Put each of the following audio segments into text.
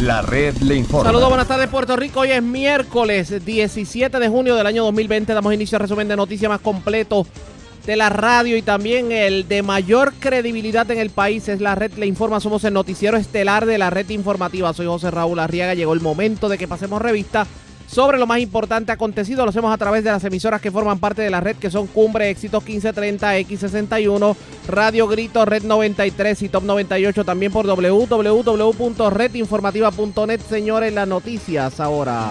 La red le informa. Saludos, buenas tardes Puerto Rico. Hoy es miércoles 17 de junio del año 2020. Damos inicio al resumen de noticias más completo de la radio y también el de mayor credibilidad en el país es la red Le Informa. Somos el noticiero estelar de la red informativa. Soy José Raúl Arriaga. Llegó el momento de que pasemos revista sobre lo más importante acontecido. Lo hacemos a través de las emisoras que forman parte de la red, que son Cumbre, Éxitos 1530, X61, Radio Grito, Red 93 y Top 98. También por www.redinformativa.net. Señores, las noticias ahora.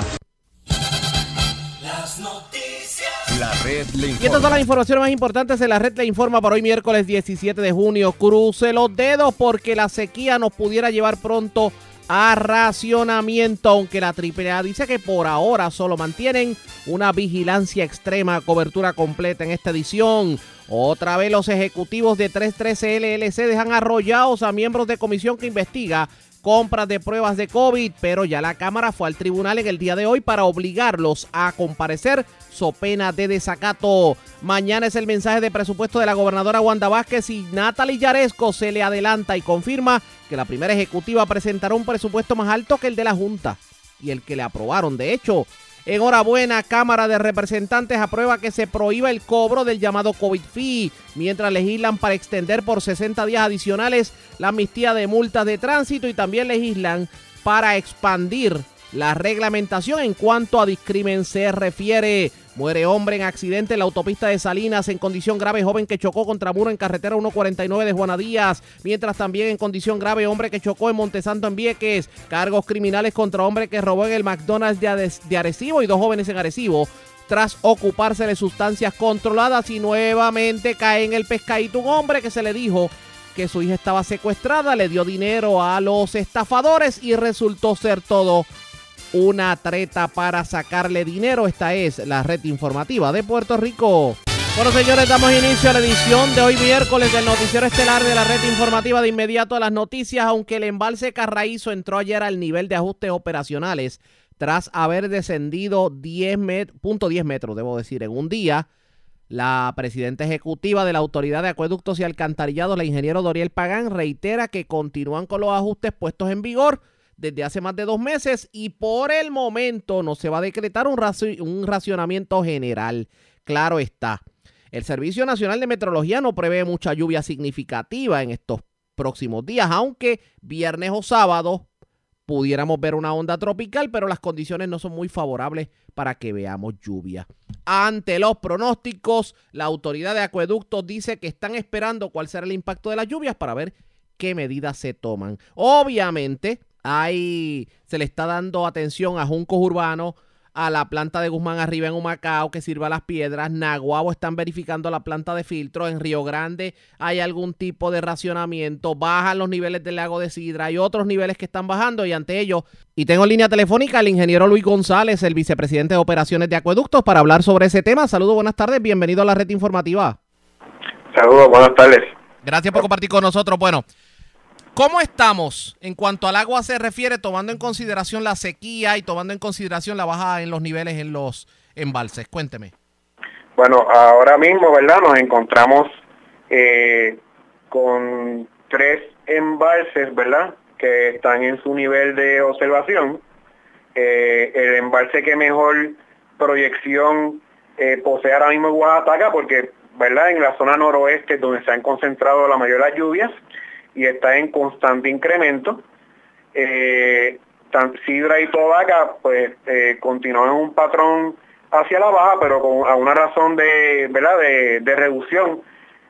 Las noticias. La red le informa. Y estas son las informaciones más importantes de la red le informa para hoy miércoles 17 de junio. Cruce los dedos porque la sequía nos pudiera llevar pronto a racionamiento, aunque la AAA dice que por ahora solo mantienen una vigilancia extrema, cobertura completa en esta edición. Otra vez los ejecutivos de 313 LLC dejan arrollados a miembros de comisión que investiga compras de pruebas de COVID, pero ya la Cámara fue al tribunal en el día de hoy para obligarlos a comparecer so pena de desacato. Mañana es el mensaje de presupuesto de la gobernadora Wanda Vázquez y Natalie Yaresco se le adelanta y confirma que la primera ejecutiva presentará un presupuesto más alto que el de la Junta y el que le aprobaron. De hecho, Enhorabuena, Cámara de Representantes aprueba que se prohíba el cobro del llamado COVID fee, mientras legislan para extender por 60 días adicionales la amnistía de multas de tránsito y también legislan para expandir la reglamentación en cuanto a discrimen se refiere. Muere hombre en accidente en la autopista de Salinas en condición grave, joven que chocó contra muro en carretera 149 de Juana Díaz. Mientras también en condición grave, hombre que chocó en Montesanto en Vieques. Cargos criminales contra hombre que robó en el McDonald's de, Arecibo y dos jóvenes en Arecibo tras ocuparse de sustancias controladas y nuevamente cae en el pescadito un hombre que se le dijo que su hija estaba secuestrada, le dio dinero a los estafadores y resultó ser todo una treta para sacarle dinero. Esta es la red informativa de Puerto Rico. Bueno, señores, damos inicio a la edición de hoy miércoles del noticiero estelar de la red informativa de inmediato a las noticias, aunque el embalse Carraízo entró ayer al nivel de ajustes operacionales tras haber descendido 10.10 metros, debo decir, en un día. La presidenta ejecutiva de la Autoridad de Acueductos y Alcantarillados, la ingeniero Doriel Pagán, reitera que continúan con los ajustes puestos en vigor desde hace más de dos meses y por el momento no se va a decretar un, racionamiento general. Claro está. El Servicio Nacional de Meteorología no prevé mucha lluvia significativa en estos próximos días, aunque viernes o sábado pudiéramos ver una onda tropical, pero las condiciones no son muy favorables para que veamos lluvia. Ante los pronósticos, la autoridad de acueductos dice que están esperando cuál será el impacto de las lluvias para ver qué medidas se toman. Obviamente, Ahí se le está dando atención a Juncos Urbanos, a la planta de Guzmán arriba en Humacao que sirva las piedras. Naguabo están verificando la planta de filtro. En Río Grande hay algún tipo de racionamiento. Bajan los niveles del lago de Sidra. Hay otros niveles que están bajando y ante ello. Y tengo en línea telefónica al ingeniero Luis González, el vicepresidente de operaciones de acueductos, para hablar sobre ese tema. Saludos, buenas tardes. Bienvenido a la red informativa. Saludos, buenas tardes. Gracias por compartir con nosotros. Bueno, ¿Cómo estamos en cuanto al agua se refiere, tomando en consideración la sequía y tomando en consideración la baja en los niveles en los embalses? Cuénteme. Bueno, ahora mismo, ¿verdad? Nos encontramos eh, con tres embalses, ¿verdad? Que están en su nivel de observación. Eh, el embalse que mejor proyección eh, posee ahora mismo Oaxaca, porque, ¿verdad? En la zona noroeste donde se han concentrado la mayoría de las lluvias y está en constante incremento. Eh, Sidra y Tobaca pues eh, continúan un patrón hacia la baja, pero con a una razón de, ¿verdad? de, reducción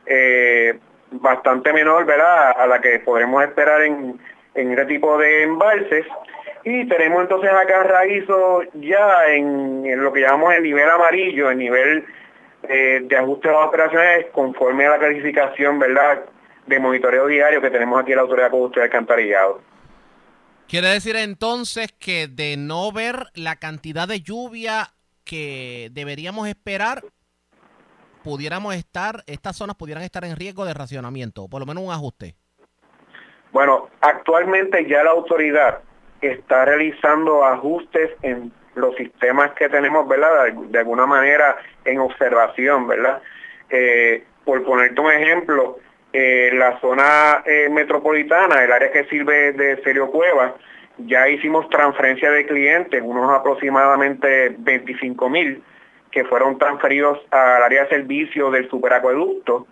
eh, bastante menor ¿verdad? a la que podemos esperar en, en este tipo de embalses. Y tenemos entonces acá raízo ya en, lo que llamamos el nivel amarillo, el nivel eh, de ajuste de las operaciones conforme a la clasificación, ¿verdad? De monitoreo diario que tenemos aquí en la Autoridad de Alcantarillado. Quiere decir entonces que de no ver la cantidad de lluvia que deberíamos esperar, pudiéramos estar, estas zonas pudieran estar en riesgo de racionamiento, por lo menos un ajuste. Bueno, actualmente ya la autoridad está realizando ajustes en los sistemas que tenemos, ¿verdad? De, alguna manera en observación, ¿verdad? Eh, por ponerte un ejemplo, eh, la zona eh, metropolitana, el área que sirve de Serio Cueva, ya hicimos transferencia de clientes, unos aproximadamente 25 mil, que fueron transferidos al área de servicio del superacueducto.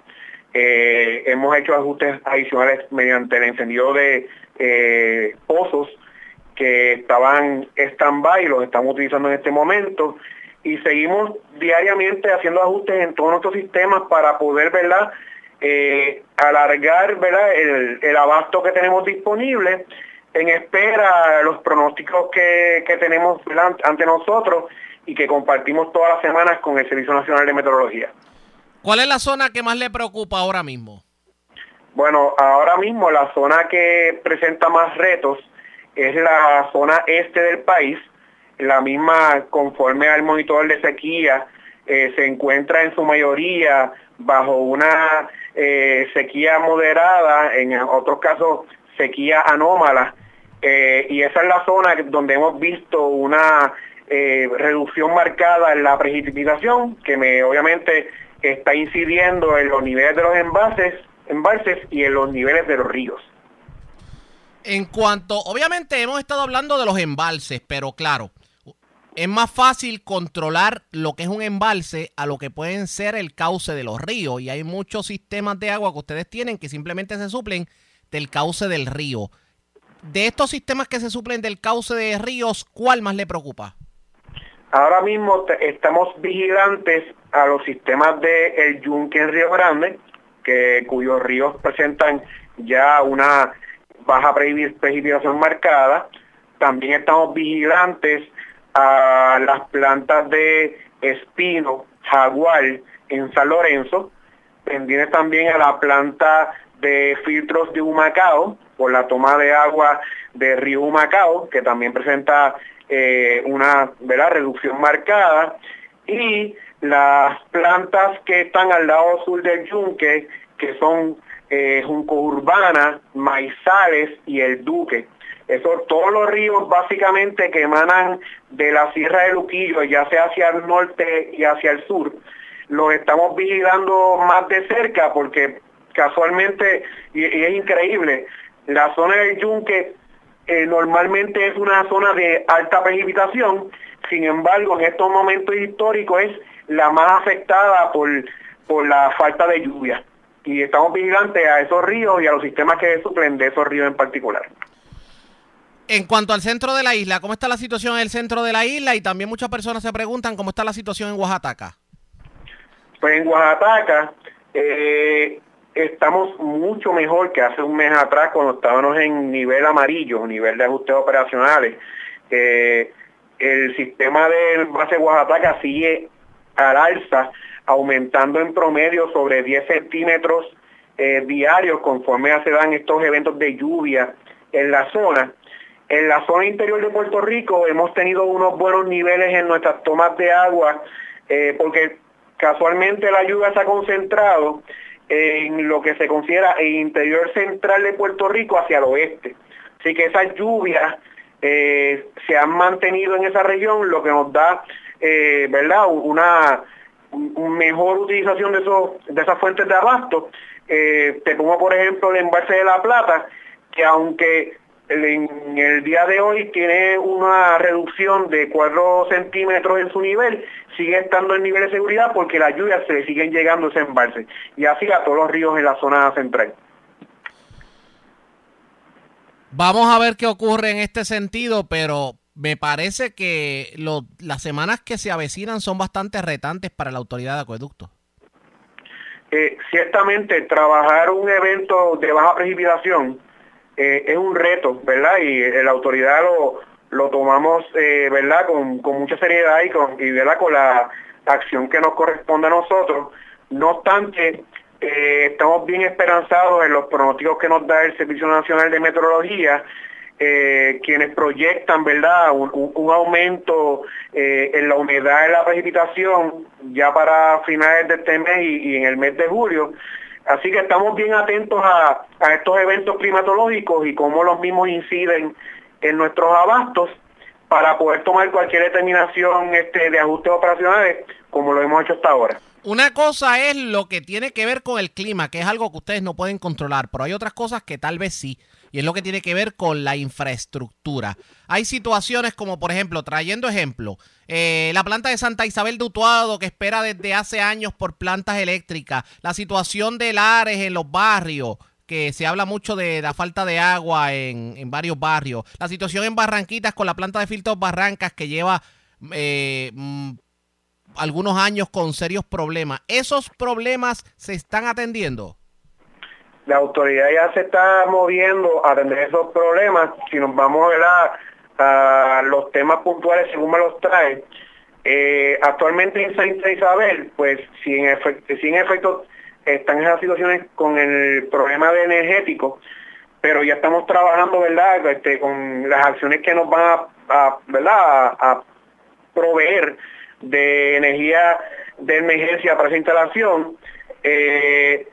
Eh, hemos hecho ajustes adicionales mediante el encendido de eh, pozos que estaban stand-by los estamos utilizando en este momento. Y seguimos diariamente haciendo ajustes en todos nuestros sistemas para poder, ¿verdad? Eh, alargar ¿verdad? El, abasto que tenemos disponible en espera de los pronósticos que, que tenemos ante nosotros y que compartimos todas las semanas con el Servicio Nacional de Meteorología. ¿Cuál es la zona que más le preocupa ahora mismo? Bueno, ahora mismo la zona que presenta más retos es la zona este del país. La misma, conforme al monitor de sequía, eh, se encuentra en su mayoría bajo una eh, sequía moderada, en otros casos sequía anómala. Eh, y esa es la zona donde hemos visto una reducción marcada en la precipitación, que me obviamente está incidiendo en los niveles de los envases, embalses y en los niveles de los ríos. En cuanto, obviamente hemos estado hablando de los embalses, pero claro, es más fácil controlar lo que es un embalse a lo que pueden ser el cauce de los ríos. Y hay muchos sistemas de agua que ustedes tienen que simplemente se suplen del cauce del río. De estos sistemas que se suplen del cauce de ríos, ¿cuál más le preocupa? Ahora mismo estamos vigilantes a los sistemas de El Yunque en Río Grande, que, cuyos ríos presentan ya una baja precipitación marcada. También estamos vigilantes a las plantas de espino, jaguar en San Lorenzo, pendientes también a la planta de filtros de Humacao por la toma de agua de río Humacao, que también presenta eh, una reducción marcada, y las plantas que están al lado sur del yunque, que son eh, Junco Urbana, Maizales y El Duque. Eso, todos los ríos básicamente que emanan de la Sierra de Luquillo, ya sea hacia el norte y hacia el sur, los estamos vigilando más de cerca porque casualmente, y, es increíble, la zona del yunque eh, normalmente es una zona de alta precipitación, sin embargo en estos momentos históricos es la más afectada por, por la falta de lluvia y estamos vigilantes a esos ríos y a los sistemas que suplen de esos ríos en particular. En cuanto al centro de la isla, ¿cómo está la situación en el centro de la isla? Y también muchas personas se preguntan cómo está la situación en Oaxaca. Pues en Oaxaca eh, estamos mucho mejor que hace un mes atrás cuando estábamos en nivel amarillo, nivel de ajustes operacionales. Eh, el sistema del base Oaxaca sigue al alza aumentando en promedio sobre 10 centímetros eh, diarios conforme se dan estos eventos de lluvia en la zona. En la zona interior de Puerto Rico hemos tenido unos buenos niveles en nuestras tomas de agua eh, porque casualmente la lluvia se ha concentrado en lo que se considera el interior central de Puerto Rico hacia el oeste. Así que esas lluvias eh, se han mantenido en esa región, lo que nos da, ¿verdad? Una mejor utilización de esas fuentes de abasto. Eh, te pongo por ejemplo el embalse de La Plata, que aunque en el día de hoy tiene una reducción de 4 centímetros en su nivel, sigue estando en nivel de seguridad porque las lluvias se siguen llegando a ese embalse. Y así a todos los ríos en la zona central. Vamos a ver qué ocurre en este sentido, pero me parece que las semanas que se avecinan son bastante retantes para la autoridad de acueducto. Eh, ciertamente, trabajar un evento de baja precipitación eh, es un reto, ¿verdad? Y eh, la autoridad lo, lo tomamos, ¿verdad? Con, mucha seriedad y, con, y ¿verdad? con la acción que nos corresponde a nosotros. No obstante, estamos bien esperanzados en los pronósticos que nos da el Servicio Nacional de Meteorología eh, quienes proyectan, ¿verdad?, un, aumento eh, en la humedad de la precipitación ya para finales de este mes y, en el mes de julio. Así que estamos bien atentos a, estos eventos climatológicos y cómo los mismos inciden en nuestros abastos para poder tomar cualquier determinación este, de ajustes operacionales como lo hemos hecho hasta ahora. Una cosa es lo que tiene que ver con el clima, que es algo que ustedes no pueden controlar, pero hay otras cosas que tal vez sí. Y es lo que tiene que ver con la infraestructura. Hay situaciones como, por ejemplo, trayendo ejemplo, eh, la planta de Santa Isabel de Utuado que espera desde hace años por plantas eléctricas, la situación de Lares en los barrios, que se habla mucho de la falta de agua en, en varios barrios, la situación en Barranquitas con la planta de filtros Barrancas que lleva eh, mm, algunos años con serios problemas. ¿Esos problemas se están atendiendo? La autoridad ya se está moviendo a atender esos problemas. Si nos vamos a, a los temas puntuales según me los trae, eh, actualmente en Santa Isabel, pues si en, efecto, están esas situaciones con el problema de energético, pero ya estamos trabajando, ¿verdad?, este, con las acciones que nos van a proveer de energía de emergencia para esa instalación. Eh,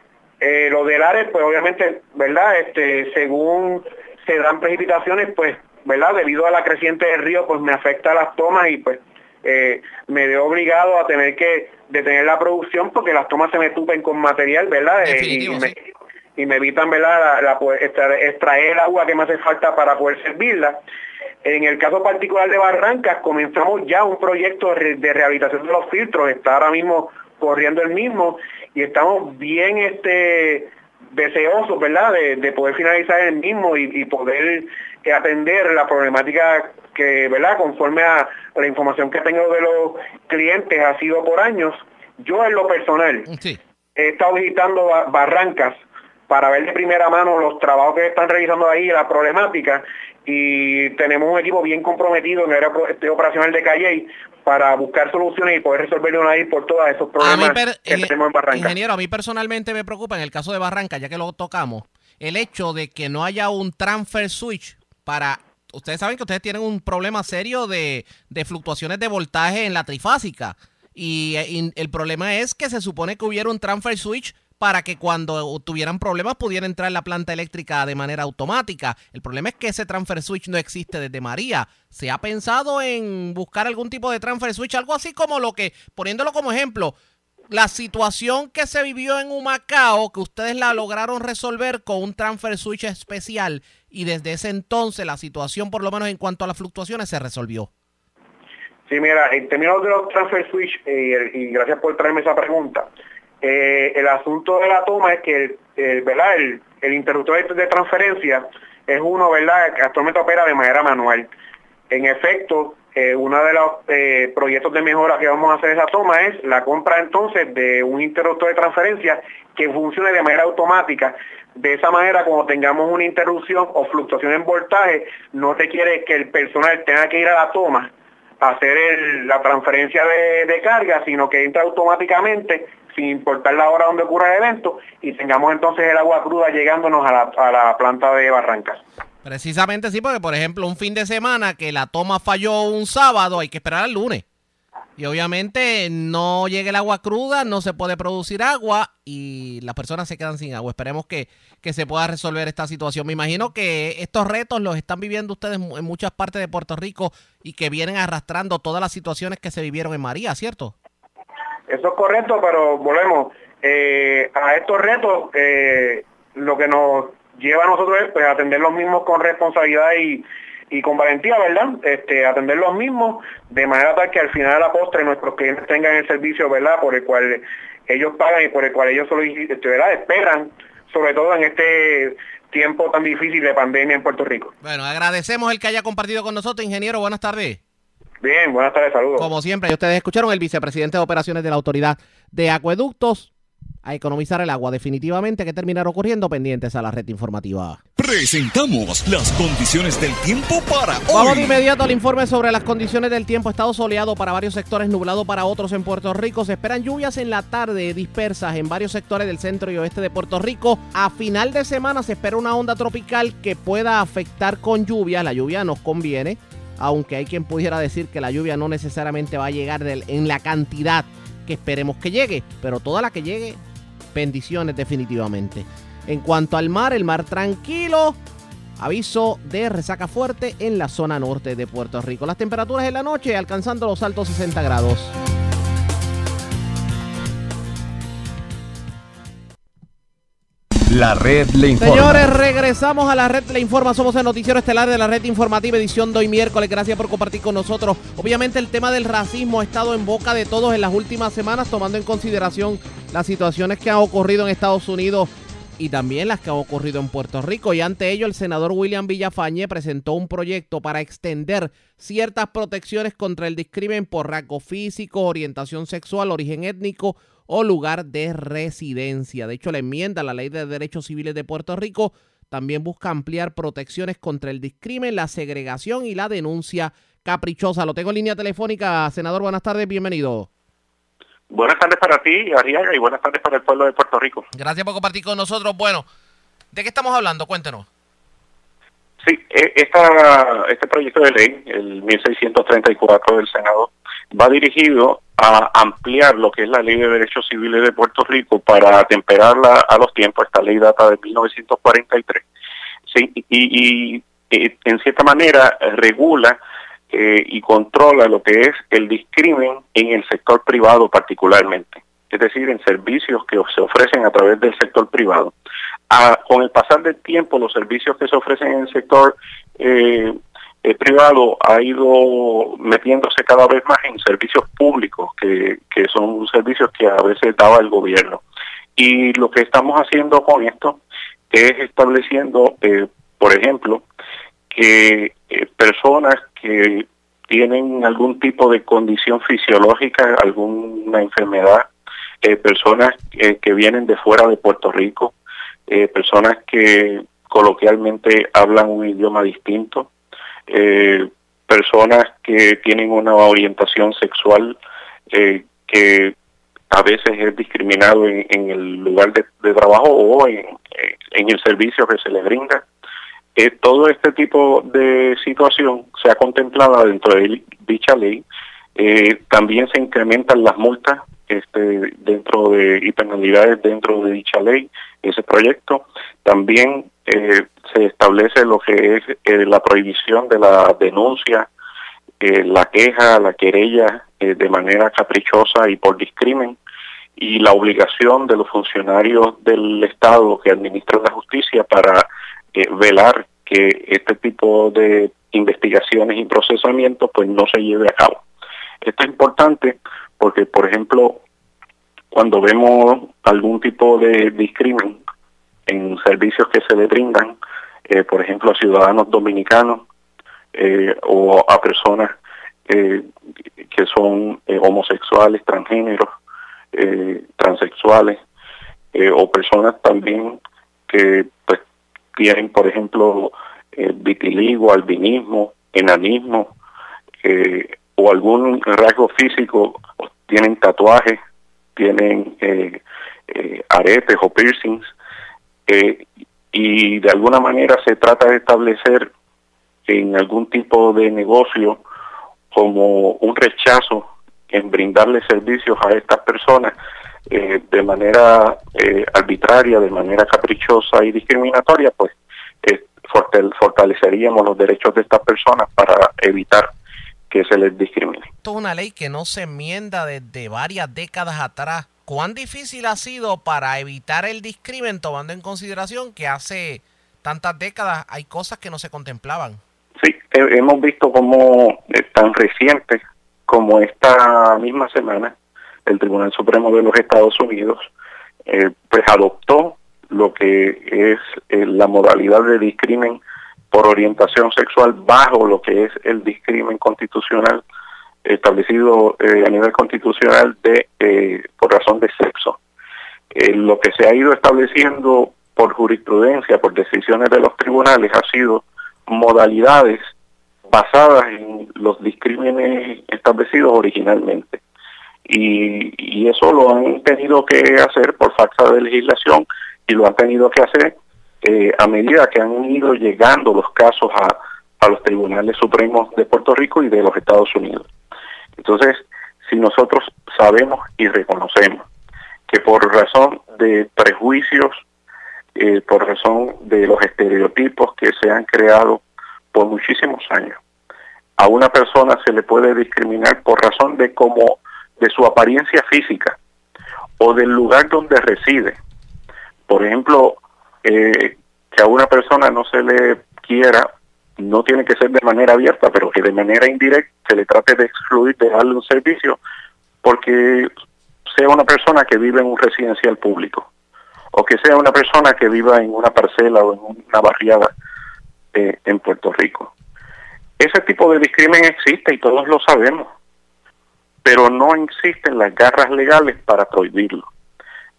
eh, lo del ARES, pues obviamente, ¿verdad? Este, según se dan precipitaciones, pues, ¿verdad? Debido a la creciente del río, pues me afecta las tomas y pues eh, me veo obligado a tener que detener la producción porque las tomas se me tupen con material, ¿verdad? y, me, y, me, evitan, ¿verdad? La, extraer el agua que me hace falta para poder servirla. En el caso particular de Barrancas, comenzamos ya un proyecto de rehabilitación de los filtros, está ahora mismo corriendo el mismo y estamos bien este deseosos, ¿verdad?, de, poder finalizar el mismo y, poder eh, atender la problemática que, ¿verdad?, conforme a la información que tengo de los clientes ha sido por años. Yo en lo personal he estado visitando Barrancas para ver de primera mano los trabajos que están realizando ahí, la problemática, y tenemos un equipo bien comprometido en el área este, operacional de Calle para buscar soluciones y poder resolver de una vez por todas esos problemas que tenemos en Barranca. Ingeniero, a mí personalmente me preocupa en el caso de Barranca, ya que lo tocamos, el hecho de que no haya un transfer switch para... Ustedes saben que ustedes tienen un problema serio de, de fluctuaciones de voltaje en la trifásica. Y, y el problema es que se supone que hubiera un transfer switch para que cuando tuvieran problemas pudiera entrar la planta eléctrica de manera automática. El problema es que ese transfer switch no existe desde María. ¿Se ha pensado en buscar algún tipo de transfer switch? Algo así como lo que, poniéndolo como ejemplo, la situación que se vivió en Humacao, que ustedes la lograron resolver con un transfer switch especial y desde ese entonces la situación, por lo menos en cuanto a las fluctuaciones, se resolvió. Sí, mira, en términos de los transfer switch, eh, y gracias por traerme esa pregunta, eh, el asunto de la toma es que el, ¿verdad? el, interruptor de transferencia es uno ¿verdad? que actualmente opera de manera manual. En efecto, eh, uno de los eh, proyectos de mejora que vamos a hacer esa toma es la compra entonces de un interruptor de transferencia que funcione de manera automática. De esa manera, cuando tengamos una interrupción o fluctuación en voltaje, no te quiere que el personal tenga que ir a la toma a hacer la transferencia de, de carga, sino que entra automáticamente sin importar la hora donde ocurra el evento y tengamos entonces el agua cruda llegándonos a la, a la planta de Barrancas. Precisamente sí, porque por ejemplo un fin de semana que la toma falló un sábado, hay que esperar al lunes. Y obviamente no llegue el agua cruda, no se puede producir agua y las personas se quedan sin agua. Esperemos que, que, se pueda resolver esta situación. Me imagino que estos retos los están viviendo ustedes en muchas partes de Puerto Rico y que vienen arrastrando todas las situaciones que se vivieron en María, ¿cierto? Eso es correcto, pero volvemos. Eh, a estos retos, eh, lo que nos lleva a nosotros es pues, atender los mismos con responsabilidad y, con valentía, ¿verdad? Este, atender los mismos de manera tal que al final de la postre nuestros clientes tengan el servicio, ¿verdad? Por el cual ellos pagan y por el cual ellos este, ¿verdad? esperan, sobre todo en este tiempo tan difícil de pandemia en Puerto Rico. Bueno, agradecemos el que haya compartido con nosotros, ingeniero. Buenas tardes. Bien, buenas tardes, saludos. Como siempre, ustedes escucharon el vicepresidente de operaciones de la Autoridad de Acueductos a economizar el agua. Definitivamente que terminar ocurriendo pendientes a la red informativa. Presentamos las condiciones del tiempo para hoy. Vamos de inmediato al informe sobre las condiciones del tiempo. Estado soleado para varios sectores, nublado para otros en Puerto Rico. Se esperan lluvias en la tarde dispersas en varios sectores del centro y oeste de Puerto Rico. A final de semana se espera una onda tropical que pueda afectar con lluvia. La lluvia nos conviene aunque hay quien pudiera decir que la lluvia no necesariamente va a llegar en la cantidad que esperemos que llegue, pero toda la que llegue, bendiciones definitivamente. En cuanto al mar, el mar tranquilo, aviso de resaca fuerte en la zona norte de Puerto Rico. Las temperaturas en la noche alcanzando los altos 60 grados. La red le informa. Señores, regresamos a la red le informa. Somos el noticiero estelar de la red informativa edición de hoy miércoles. Gracias por compartir con nosotros. Obviamente el tema del racismo ha estado en boca de todos en las últimas semanas, tomando en consideración las situaciones que han ocurrido en Estados Unidos y también las que han ocurrido en Puerto Rico. Y ante ello, el senador William Villafañe presentó un proyecto para extender ciertas protecciones contra el discrimen por rasgo físico, orientación sexual, origen étnico o lugar de residencia. De hecho, la enmienda a la Ley de Derechos Civiles de Puerto Rico también busca ampliar protecciones contra el discrimen, la segregación y la denuncia caprichosa. Lo tengo en línea telefónica. Senador, buenas tardes, bienvenido. Buenas tardes para ti, Arriaga, y buenas tardes para el pueblo de Puerto Rico. Gracias por compartir con nosotros. Bueno, ¿de qué estamos hablando? Cuéntenos. Sí, e, esta, este proyecto de ley, el 1634 del Senado, va dirigido a ampliar lo que es la Ley de Derechos Civiles de Puerto Rico para atemperarla a los tiempos. Esta ley data de 1943. Sí, y, y en cierta manera regula eh, y controla lo que es el discrimen en el sector privado particularmente, es decir, en servicios que se ofrecen a través del sector privado. Ah, con el pasar del tiempo, los servicios que se ofrecen en el sector eh, eh, privado ha ido metiéndose cada vez más en servicios públicos, que, que son servicios que a veces daba el gobierno. Y lo que estamos haciendo con esto es estableciendo, eh, por ejemplo, que eh, personas que tienen algún tipo de condición fisiológica, alguna enfermedad, eh, personas que vienen de fuera de Puerto Rico, personas que coloquialmente hablan un idioma distinto, eh, personas que tienen una orientación sexual eh, que a veces es discriminado en, en el lugar de, trabajo o en, en, el servicio que se les brinda. Eh, todo este tipo de situación se ha contemplado dentro de dicha ley. Eh, también se incrementan las multas este, dentro de y penalidades dentro de dicha ley, ese proyecto. También eh, se establece lo que es eh, la prohibición de la denuncia, eh, la queja, la querella eh, de manera caprichosa y por discrimen y la obligación de los funcionarios del Estado que administran la justicia para velar que este tipo de investigaciones y procesamientos pues no se lleve a cabo. Esto es importante porque, por ejemplo, cuando vemos algún tipo de discrimen en servicios que se le brindan, eh, por ejemplo, a ciudadanos dominicanos eh, o a personas eh, que son homosexuales, transgéneros, transexuales, o personas también que pues tienen, por ejemplo, vitiligo, albinismo, enanismo, o algún rasgo físico, tienen tatuajes, tienen aretes o piercings, eh, y de alguna manera se trata de establecer en algún tipo de negocio como un rechazo en brindarle servicios a estas personas eh, de manera eh, arbitraria, de manera caprichosa y discriminatoria, pues eh, fortal- fortaleceríamos los derechos de estas personas para evitar que se les discrimine. Esto es una ley que no se enmienda desde varias décadas atrás. ¿Cuán difícil ha sido para evitar el discrimen tomando en consideración que hace tantas décadas hay cosas que no se contemplaban? Sí, he- hemos visto como tan reciente como esta misma semana el Tribunal Supremo de los Estados Unidos eh, pues adoptó lo que es eh, la modalidad de discrimen por orientación sexual bajo lo que es el discrimen constitucional establecido eh, a nivel constitucional de eh, por razón de sexo. Eh, lo que se ha ido estableciendo por jurisprudencia, por decisiones de los tribunales, ha sido modalidades basadas en los discrímenes establecidos originalmente. Y, eso lo han tenido que hacer por falta de legislación y lo han tenido que hacer a medida que han ido llegando los casos a, a los tribunales supremos de Puerto Rico y de los Estados Unidos. Entonces, si nosotros sabemos y reconocemos que por razón de prejuicios, eh, por razón de los estereotipos que se han creado por muchísimos años, a una persona se le puede discriminar por razón de cómo de su apariencia física o del lugar donde reside. Por ejemplo, eh, que a una persona no se le quiera, no tiene que ser de manera abierta, pero que de manera indirecta se le trate de excluir de darle un servicio porque sea una persona que vive en un residencial público o que sea una persona que viva en una parcela o en una barriada eh, en Puerto Rico. Ese tipo de discrimen existe y todos lo sabemos, pero no existen las garras legales para prohibirlo.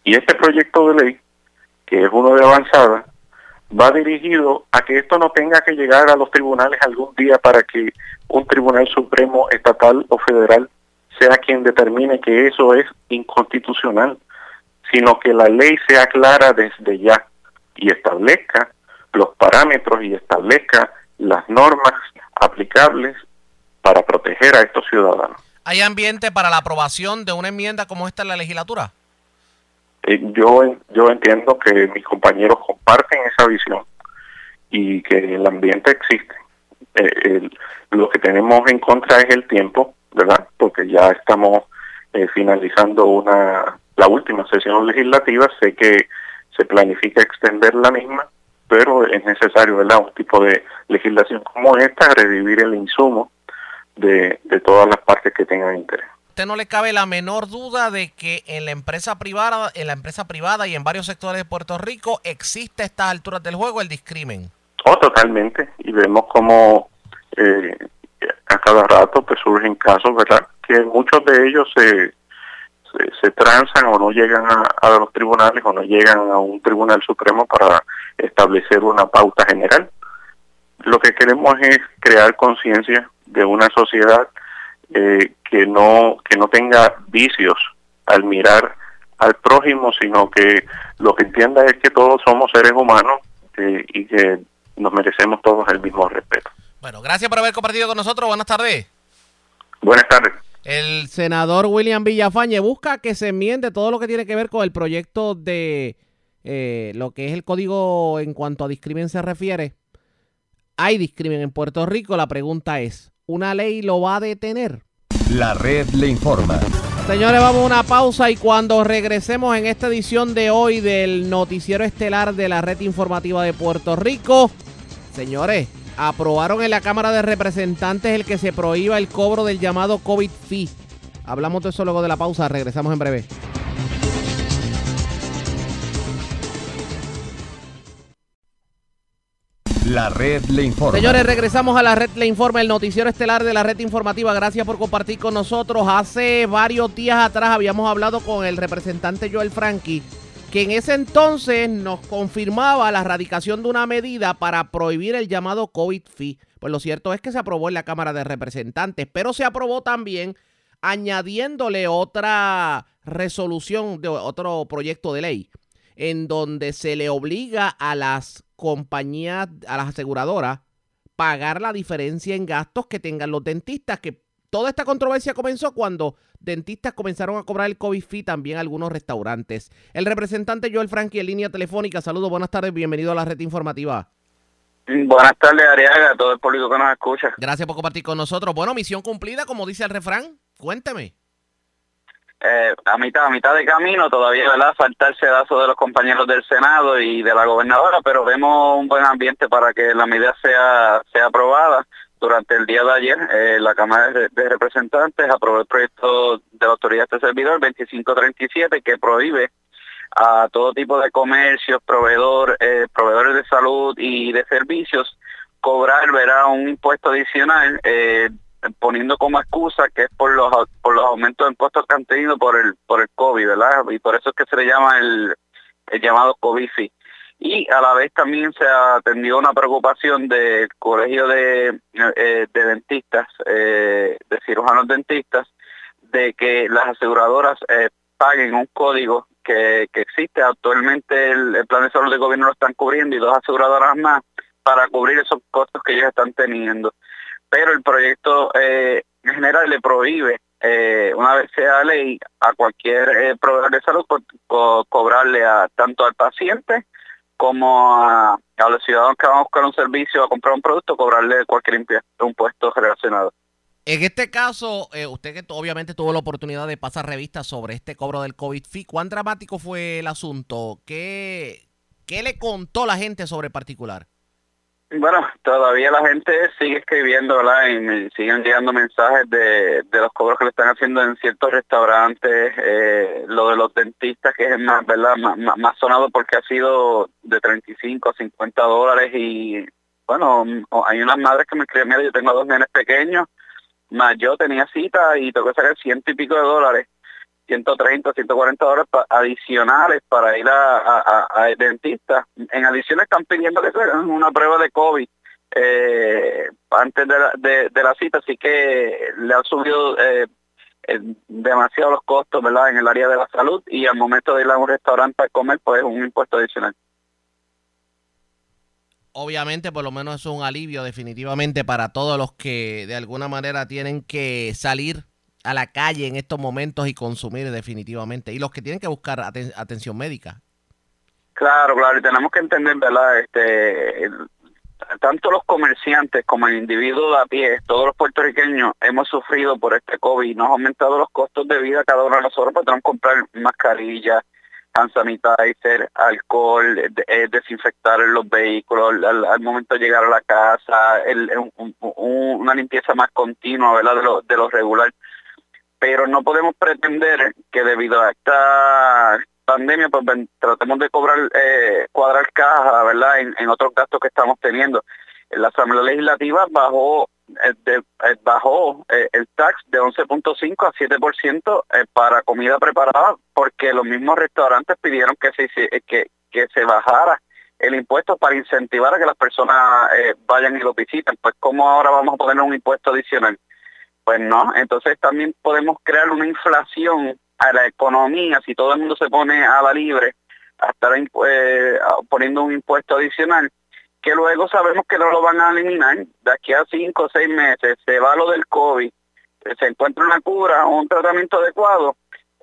Y este proyecto de ley, que es uno de avanzada, va dirigido a que esto no tenga que llegar a los tribunales algún día para que un tribunal supremo estatal o federal sea quien determine que eso es inconstitucional, sino que la ley sea clara desde ya y establezca los parámetros y establezca las normas aplicables para proteger a estos ciudadanos. ¿Hay ambiente para la aprobación de una enmienda como esta en la legislatura? Eh, yo, yo entiendo que mis compañeros comparten esa visión y que el ambiente existe. Eh, lo que tenemos en contra es el tiempo, ¿verdad? Porque ya estamos eh, finalizando una la última sesión legislativa. Sé que se planifica extender la misma, pero es necesario, ¿verdad? Un tipo de legislación como esta, revivir el insumo de, de todas las partes que tengan interés usted no le cabe la menor duda de que en la empresa privada, en la empresa privada y en varios sectores de Puerto Rico existe a estas alturas del juego el discrimen. Oh, totalmente. Y vemos como eh, a cada rato pues surgen casos, ¿verdad? Que muchos de ellos se, se, transan o no llegan a, a, los tribunales o no llegan a un tribunal supremo para establecer una pauta general. Lo que queremos es crear conciencia de una sociedad eh, que no que no tenga vicios al mirar al prójimo, sino que lo que entienda es que todos somos seres humanos eh, y que nos merecemos todos el mismo respeto. Bueno, gracias por haber compartido con nosotros. Buenas tardes. Buenas tardes. El senador William Villafañe busca que se enmiende todo lo que tiene que ver con el proyecto de eh, lo que es el código en cuanto a discrimen se refiere. Hay discrimen en Puerto Rico. La pregunta es, ¿una ley lo va a detener? La red le informa. Señores, vamos a una pausa y cuando regresemos en esta edición de hoy del noticiero estelar de la red informativa de Puerto Rico, señores, aprobaron en la Cámara de Representantes el que se prohíba el cobro del llamado COVID fee. Hablamos de eso luego de la pausa, regresamos en breve. La red le informa. Señores, regresamos a la red le informa, el noticiero estelar de la red informativa. Gracias por compartir con nosotros. Hace varios días atrás habíamos hablado con el representante Joel Frankie, que en ese entonces nos confirmaba la radicación de una medida para prohibir el llamado COVID fee. Pues lo cierto es que se aprobó en la Cámara de Representantes, pero se aprobó también añadiéndole otra resolución de otro proyecto de ley en donde se le obliga a las compañías, a las aseguradoras, pagar la diferencia en gastos que tengan los dentistas, que toda esta controversia comenzó cuando dentistas comenzaron a cobrar el COVID fee también algunos restaurantes. El representante Joel Frankie en línea telefónica. Saludos, buenas tardes, bienvenido a la red informativa. Buenas tardes, Ariaga, a todo el público que nos escucha. Gracias por compartir con nosotros. Bueno, misión cumplida, como dice el refrán. Cuénteme. Eh, a mitad a mitad de camino todavía verdad falta el sedazo de los compañeros del senado y de la gobernadora pero vemos un buen ambiente para que la medida sea sea aprobada. Durante el día de ayer eh, la cámara de, representantes aprobó el proyecto de la autoridad de este servidor 2537 que prohíbe a todo tipo de comercios proveedor eh, proveedores de salud y de servicios cobrar verá un impuesto adicional poniendo como excusa que es por los por los aumentos de impuestos que han tenido por el por el COVID, ¿verdad? Y por eso es que se le llama el, el llamado COVID Y a la vez también se atendió una preocupación del colegio de, eh, de dentistas, eh, de cirujanos dentistas, de que las aseguradoras eh, paguen un código que, que existe. Actualmente, el, el, plan de salud del gobierno lo están cubriendo y dos aseguradoras más para cubrir esos costos que ellos están teniendo pero el proyecto eh, en general le prohíbe, eh, una vez sea ley, a cualquier eh, proveedor de salud cobrarle a tanto al paciente como a, los ciudadanos que van a buscar un servicio, a comprar un producto, cobrarle cualquier impuesto relacionado. En este caso, usted que obviamente tuvo la oportunidad de pasar revistas sobre este cobro del COVID fee, ¿cuán dramático fue el asunto? ¿Qué, ¿Qué le contó la gente sobre particular? Bueno, todavía la gente sigue escribiendo, ¿verdad? Y me siguen llegando mensajes de, de los cobros que le están haciendo en ciertos restaurantes, eh, lo de los dentistas, que es más, ¿verdad? más sonado porque ha sido de 35 a 50 dólares y, bueno, hay unas madres que me escriben, mira, yo tengo dos nenes pequeños, más yo tenía cita y tengo que sacar ciento y pico de dólares 130, 140 dólares adicionales para ir a, a, dentista. En adición están pidiendo que una prueba de COVID eh, antes de la, cita, así que le han subido eh, eh, demasiado los costos ¿verdad? en el área de la salud y al momento de ir a un restaurante a comer, pues un impuesto adicional. Obviamente, por lo menos es un alivio definitivamente para todos los que de alguna manera tienen que salir a la calle en estos momentos y consumir definitivamente. Y los que tienen que buscar atención médica. Claro, claro, y tenemos que entender, ¿verdad? Este, tanto los comerciantes como el individuo de a pie, todos los puertorriqueños hemos sufrido por este COVID, nos ha aumentado los costos de vida cada uno de nosotros, pues tenemos que comprar mascarillas, hand sanitizer, alcohol, eh, desinfectar los vehículos al, momento de llegar a la casa, una limpieza más continua, ¿verdad? De lo, de lo regular pero no podemos pretender que debido a esta pandemia pues tratemos de cobrar eh, cuadrar caja verdad en, otros gastos que estamos teniendo. La asamblea legislativa bajó eh, de, eh, bajó el tax de 11.5 a 7% para comida preparada porque los mismos restaurantes pidieron que se que, que se bajara el impuesto para incentivar a que las personas vayan y lo visiten. Pues cómo ahora vamos a poner un impuesto adicional pues no, entonces también podemos crear una inflación a la economía si todo el mundo se pone a la libre a estar eh, poniendo un impuesto adicional que luego sabemos que no lo van a eliminar. De aquí a cinco o seis meses se va lo del COVID se encuentra una cura o un tratamiento adecuado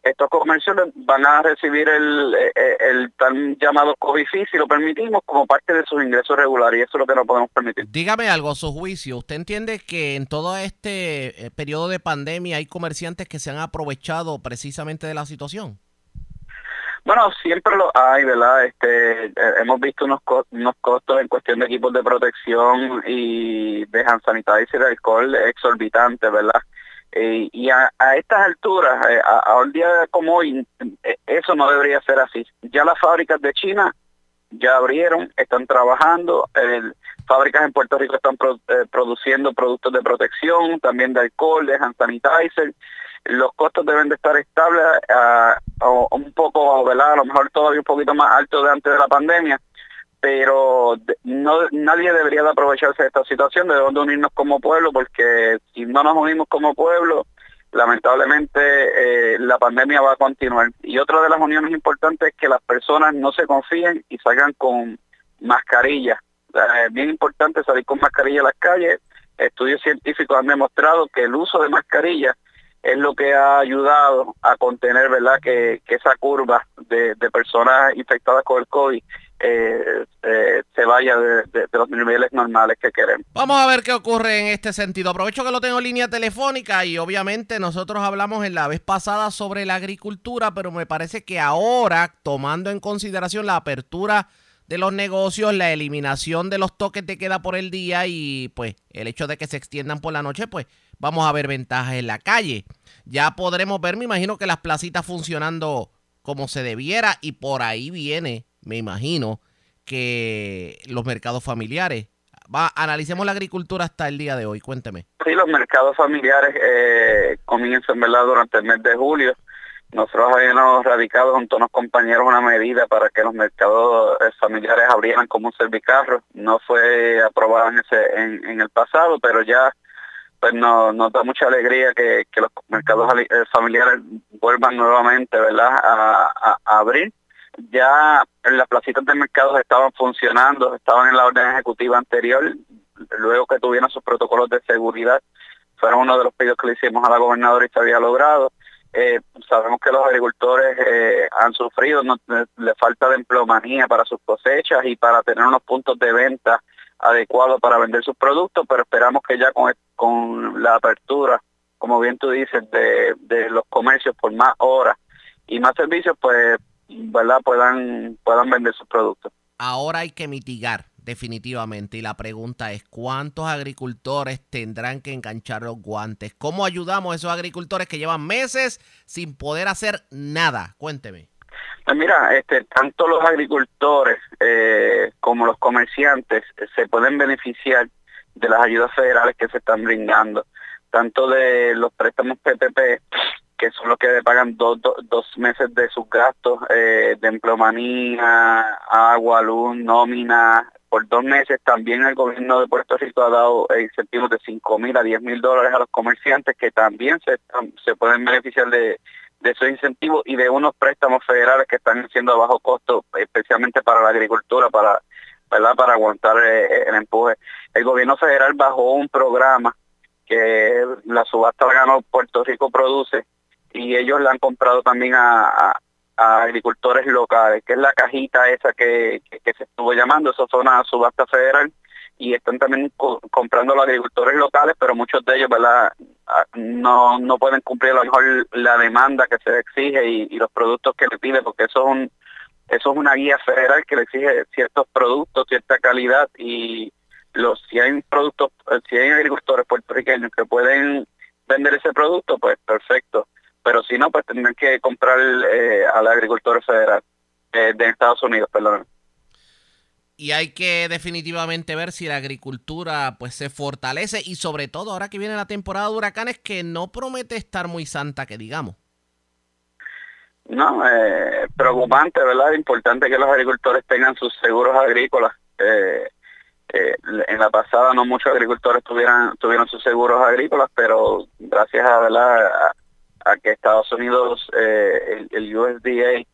estos comercios van a recibir el, eh, eh, el, tan llamado COVID si lo permitimos, como parte de sus ingresos regulares, y eso es lo que no podemos permitir. Dígame algo, a su juicio, ¿usted entiende que en todo este eh, periodo de pandemia hay comerciantes que se han aprovechado precisamente de la situación? Bueno, siempre lo hay, ¿verdad? Este, hemos visto unos, unos costos en cuestión de equipos de protección y de hand sanitizer y alcohol exorbitantes, ¿verdad? Eh, y a, estas alturas, eh, a, un día como hoy, eh, eso no debería ser así. Ya las fábricas de China ya abrieron, están trabajando, fábricas en Puerto Rico están produciendo productos de protección, también de alcohol, de sanitizer. Los costos deben de estar estables, o un poco, ¿verdad? A lo mejor todavía un poquito más alto de antes de la pandemia, pero no nadie debería de aprovecharse de esta situación, debemos de unirnos como pueblo, porque si no nos unimos como pueblo, lamentablemente eh, la pandemia va a continuar. Y otra de las uniones importantes es que las personas no se confíen y salgan con mascarillas. Es bien importante salir con mascarilla a las calles. Estudios científicos han demostrado que el uso de mascarillas es lo que ha ayudado a contener, ¿verdad?, que, esa curva de, de personas infectadas con el COVID eh, eh, se vaya de, los niveles normales que queremos. Vamos a ver qué ocurre en este sentido. Aprovecho que lo tengo en línea telefónica y obviamente nosotros hablamos en la vez pasada sobre la agricultura, pero me parece que ahora, tomando en consideración la apertura de los negocios, la eliminación de los toques de queda por el día y pues el hecho de que se extiendan por la noche, pues vamos a ver ventajas en la calle. Ya podremos ver, me imagino que las placitas funcionando como se debiera y por ahí viene me imagino, que los mercados familiares. Analicemos la agricultura hasta el día de hoy, cuénteme. Sí, los mercados familiares eh, comienzan ¿verdad? durante el mes de julio. Nosotros habíamos radicado junto a unos compañeros una medida para que los mercados eh, familiares abrieran como un servicarro. No fue aprobada en, ese, en, el pasado, pero ya pues nos, da mucha alegría que, los mercados eh, familiares vuelvan nuevamente ¿verdad? a abrir ya las placitas de mercados estaban funcionando, estaban en la orden ejecutiva anterior, luego que tuvieron sus protocolos de seguridad, fueron uno de los pedidos que le hicimos a la gobernadora y se había logrado. Eh, sabemos que los agricultores eh, han sufrido, no, le falta de empleomanía para sus cosechas y para tener unos puntos de venta adecuados para vender sus productos, pero esperamos que ya con, con la apertura, como bien tú dices, de, de los comercios por más horas y más servicios, pues ¿verdad? puedan, puedan vender sus productos. ahora hay que mitigar definitivamente. Y la pregunta es, ¿cuántos agricultores tendrán que enganchar los guantes? ¿Cómo ayudamos a esos agricultores que llevan meses sin poder hacer nada? Cuénteme. Pues mira, este, tanto los agricultores eh, como los comerciantes eh, se pueden beneficiar de las ayudas federales que se están brindando, tanto de los préstamos PPP, que son los que pagan dos, dos, meses de sus gastos eh, de empleomanía, agua, luz, nómina, por dos meses también el gobierno de Puerto Rico ha dado incentivos de 5 mil a 10 mil dólares a los comerciantes que también se, se pueden beneficiar de, de esos incentivos y de unos préstamos federales que están siendo a bajo costo, especialmente para la agricultura, para ¿verdad? para aguantar eh, el empuje. El gobierno federal bajó un programa que la subasta la ganó Puerto Rico Produce y ellos le han comprado también a, agricultores locales, que es la cajita esa que, se estuvo llamando, eso fue una subasta federal, y están también comprando los agricultores locales, pero muchos de ellos, ¿verdad? Ah, no, no pueden cumplir a lo mejor la demanda que se exige y, los productos que le pide, porque eso es un eso es una guía federal que le exige ciertos productos, cierta calidad y los si hay productos, si hay agricultores puertorriqueños que pueden vender ese producto, pues perfecto pero si no, pues tendrán que comprar eh, al agricultor federal eh, de Estados Unidos, perdón. Y hay que definitivamente ver si la agricultura pues se fortalece y sobre todo ahora que viene la temporada de huracanes que no promete estar muy santa que digamos. No, eh, preocupante, ¿verdad? Importante que los agricultores tengan sus seguros agrícolas. Eh, eh, en la pasada no muchos agricultores tuvieran, tuvieron sus seguros agrícolas, pero gracias a, ¿verdad? a que Estados Unidos, eh, el, USDA,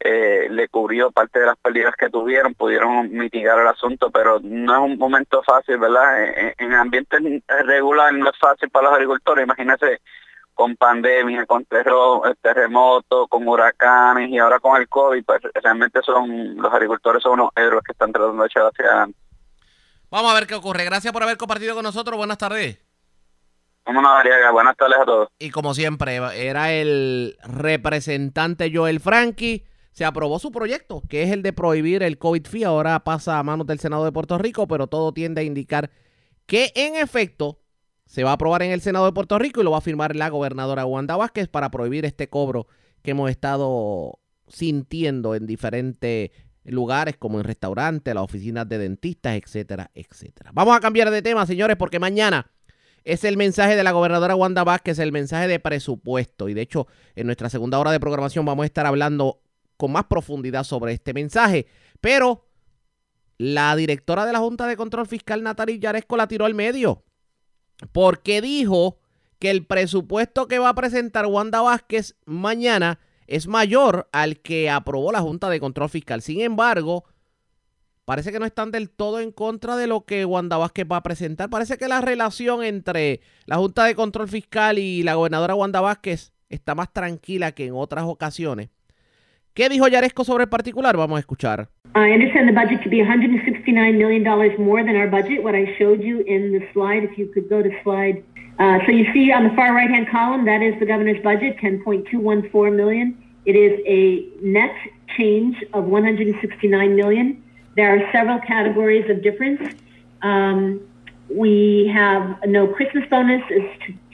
eh, le cubrió parte de las pérdidas que tuvieron, pudieron mitigar el asunto, pero no es un momento fácil, ¿verdad? En, en regulares no es fácil para los agricultores, imagínense con pandemia, con terremotos, con huracanes y ahora con el COVID, pues realmente son los agricultores son unos héroes que están tratando de echar hacia adelante. Vamos a ver qué ocurre. Gracias por haber compartido con nosotros. Buenas tardes. Buenas tardes a todos. Y como siempre, era el representante Joel Frankie. Se aprobó su proyecto, que es el de prohibir el COVID fee. Ahora pasa a manos del Senado de Puerto Rico, pero todo tiende a indicar que en efecto se va a aprobar en el Senado de Puerto Rico y lo va a firmar la gobernadora Wanda Vázquez para prohibir este cobro que hemos estado sintiendo en diferentes lugares como en restaurantes, las oficinas de dentistas, etcétera, etcétera. Vamos a cambiar de tema, señores, porque mañana es el mensaje de la gobernadora Wanda Vázquez, el mensaje de presupuesto. Y de hecho, en nuestra segunda hora de programación vamos a estar hablando con más profundidad sobre este mensaje. Pero la directora de la Junta de Control Fiscal, Natalie Yaresco, la tiró al medio. Porque dijo que el presupuesto que va a presentar Wanda Vázquez mañana es mayor al que aprobó la Junta de Control Fiscal. Sin embargo, parece que no están del todo en contra de lo que Wanda Vázquez va a presentar. Parece que la relación entre la Junta de Control Fiscal y la gobernadora Wanda Vázquez está más tranquila que en otras ocasiones. ¿Qué dijo Yaresco sobre el particular? Vamos a escuchar. I understand the budget to be $169 million more than our budget, what I showed you in the slide. If you could go to slide. Uh, so you see on the far right-hand column, that is the governor's budget, 10.214 million. It is a net change of 169 million. There are several categories of difference. Um, we have no Christmas bonus is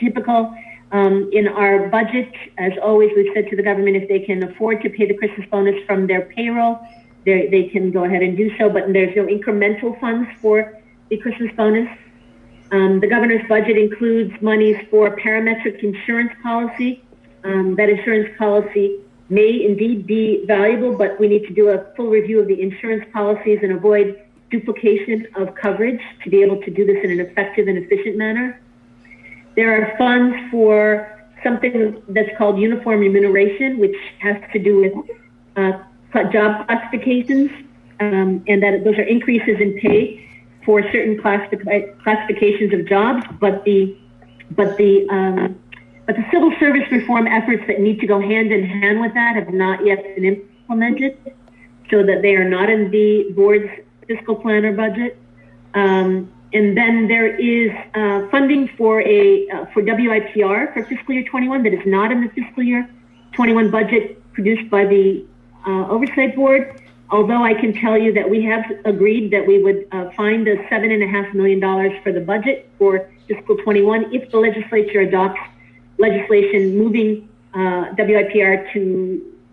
typical. Um, in our budget, as always, we've said to the government if they can afford to pay the Christmas bonus from their payroll, they can go ahead and do so, but there's no incremental funds for the Christmas bonus. Um, the governor's budget includes monies for parametric insurance policy. Um, that insurance policy may indeed be valuable, but we need to do a full review of the insurance policies and avoid duplication of coverage to be able to do this in an effective and efficient manner. There are funds for something that's called uniform remuneration, which has to do with uh, job classifications, um, and that those are increases in pay for certain classifications of jobs, but the but the um, but the civil service reform efforts that need to go hand in hand with that have not yet been implemented, so that they are not in the board's fiscal plan or budget. Um, and then there is uh, funding for a uh, for WIPR for fiscal year 21 that is not in the fiscal year 21 budget produced by the uh, oversight board. although I can tell you that we have agreed that we would uh, find the $7.5 million for the budget for fiscal 21 if the legislature adopts legislation moving uh, WIPR to,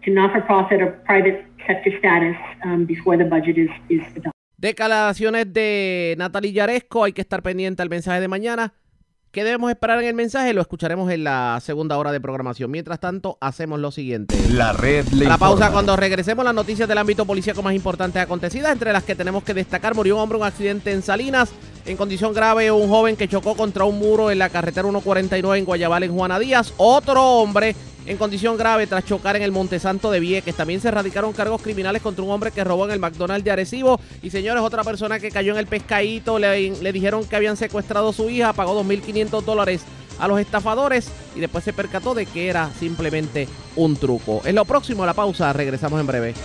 to not-for-profit or private sector status um, before the budget is, is adopted. Declaraciones de Natalie Yaresco, hay que estar pendiente al mensaje de mañana. ¿Qué debemos esperar en el mensaje? Lo escucharemos en la segunda hora de programación. Mientras tanto, hacemos lo siguiente. La red le la pausa, informa. cuando regresemos, las noticias del ámbito policíaco más importantes acontecidas, entre las que tenemos que destacar, murió un hombre en un accidente en Salinas. En condición grave, un joven que chocó contra un muro en la carretera 149 en Guayabal, en Juana Díaz. Otro hombre en condición grave tras chocar en el Montesanto de Vieques. También se radicaron cargos criminales contra un hombre que robó en el McDonald's de Arecibo. Y señores, otra persona que cayó en el pescadito, le, dijeron que habían secuestrado a su hija, pagó 2.500 dólares a los estafadores y después se percató de que era simplemente un truco. Es lo próximo a la pausa, regresamos en breve.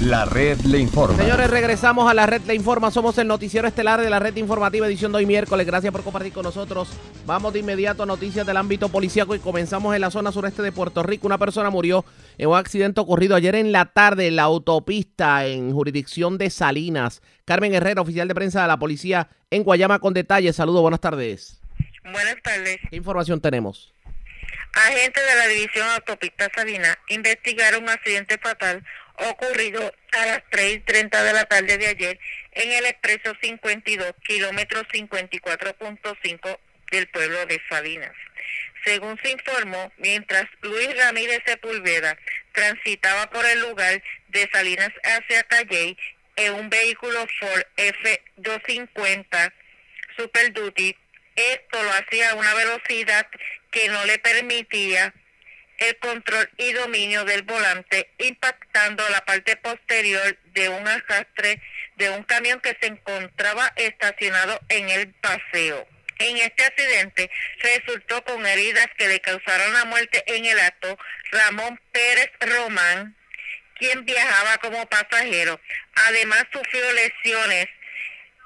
La red le informa. Señores, regresamos a la red Le Informa. Somos el noticiero estelar de la red informativa edición de hoy miércoles. Gracias por compartir con nosotros. Vamos de inmediato a noticias del ámbito policíaco y comenzamos en la zona sureste de Puerto Rico. Una persona murió en un accidente ocurrido ayer en la tarde en la autopista en jurisdicción de Salinas. Carmen Herrera, oficial de prensa de la policía en Guayama con detalles. Saludos, buenas tardes. Buenas tardes. ¿Qué información tenemos? Agentes de la División Autopista Sabina investigaron un accidente fatal ocurrido a las 3.30 de la tarde de ayer en el expreso 52, kilómetro 54.5 del pueblo de Sabinas. Según se informó, mientras Luis Ramírez Sepúlveda transitaba por el lugar de Salinas hacia Calley en un vehículo Ford F250 Super Duty, esto lo hacía a una velocidad que no le permitía el control y dominio del volante, impactando la parte posterior de un arrastre de un camión que se encontraba estacionado en el paseo. En este accidente resultó con heridas que le causaron la muerte en el acto Ramón Pérez Román, quien viajaba como pasajero. Además sufrió lesiones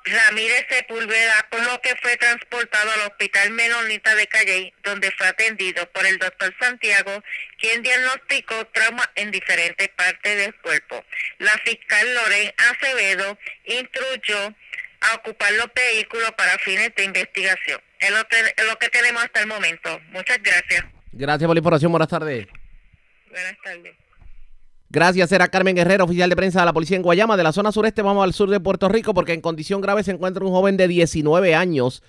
Ramírez Sepúlveda, por lo que fue transportado al Hospital Menonita de Calley, donde fue atendido por el doctor Santiago, quien diagnosticó trauma en diferentes partes del cuerpo. La fiscal Loren Acevedo instruyó a ocupar los vehículos para fines de investigación. Es lo, que, es lo que tenemos hasta el momento. Muchas gracias. Gracias por la información. Buenas tardes. Buenas tardes. Gracias, era Carmen Guerrero, oficial de prensa de la policía en Guayama. De la zona sureste vamos al sur de Puerto Rico porque en condición grave se encuentra un joven de 19 años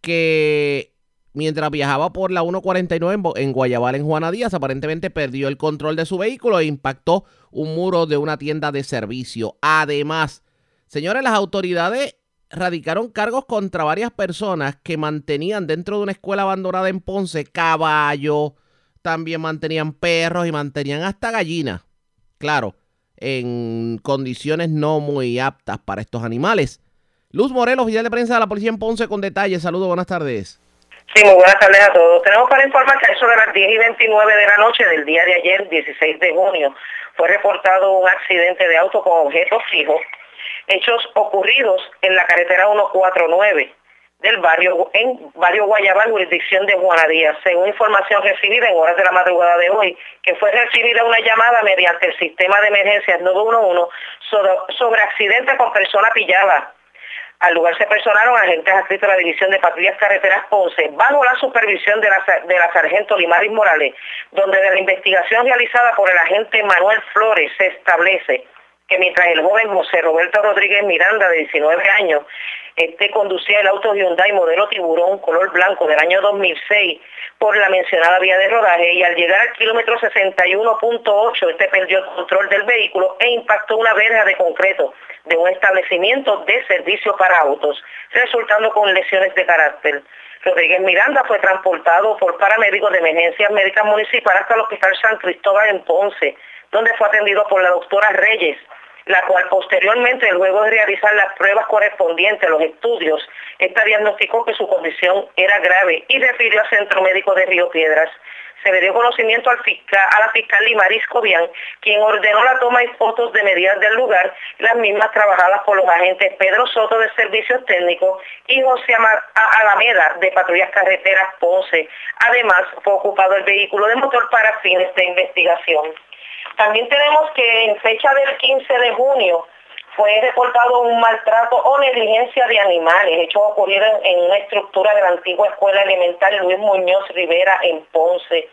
que mientras viajaba por la 149 en, Guayabal, en Juana Díaz, aparentemente perdió el control de su vehículo e impactó un muro de una tienda de servicio. Además, señores, las autoridades radicaron cargos contra varias personas que mantenían dentro de una escuela abandonada en Ponce caballos, también mantenían perros y mantenían hasta gallinas claro, en condiciones no muy aptas para estos animales. Luz Morel, oficial de prensa de la policía en Ponce, con detalles. Saludos, buenas tardes. Sí, muy buenas tardes a todos. Tenemos para informar que a eso de las 10 y 29 de la noche del día de ayer, 16 de junio, fue reportado un accidente de auto con objetos fijos, hechos ocurridos en la carretera 149 del barrio, en barrio Guayabal, jurisdicción de Juana Díaz, según información recibida en horas de la madrugada de hoy, que fue recibida una llamada mediante el sistema de emergencias 911 sobre, sobre accidente con persona pillada. Al lugar se personaron agentes adscritos a la División de Patrullas Carreteras Ponce, bajo la supervisión de la, de la sargento Limaris Morales, donde de la investigación realizada por el agente Manuel Flores se establece que mientras el joven José Roberto Rodríguez Miranda, de 19 años, este conducía el auto Hyundai modelo tiburón color blanco del año 2006 por la mencionada vía de rodaje y al llegar al kilómetro 61.8 este perdió el control del vehículo e impactó una verja de concreto de un establecimiento de servicio para autos, resultando con lesiones de carácter. Rodríguez Miranda fue transportado por paramédicos de emergencias médicas municipales hasta el Hospital San Cristóbal en Ponce, donde fue atendido por la doctora Reyes, la cual posteriormente, luego de realizar las pruebas correspondientes los estudios, esta diagnosticó que su condición era grave y refirió al Centro Médico de Río Piedras. se le dio conocimiento al fiscal, a la fiscal Limaris Cobian, quien ordenó la toma y fotos de medidas del lugar, las mismas trabajadas por los agentes Pedro Soto de Servicios Técnicos y José Alameda de Patrullas Carreteras Ponce. Además, fue ocupado el vehículo de motor para fines de investigación. También tenemos que en fecha del 15 de junio, fue reportado un maltrato o negligencia de animales. Hechos ocurrieron en una estructura de la antigua escuela elemental Luis Muñoz Rivera en Ponce.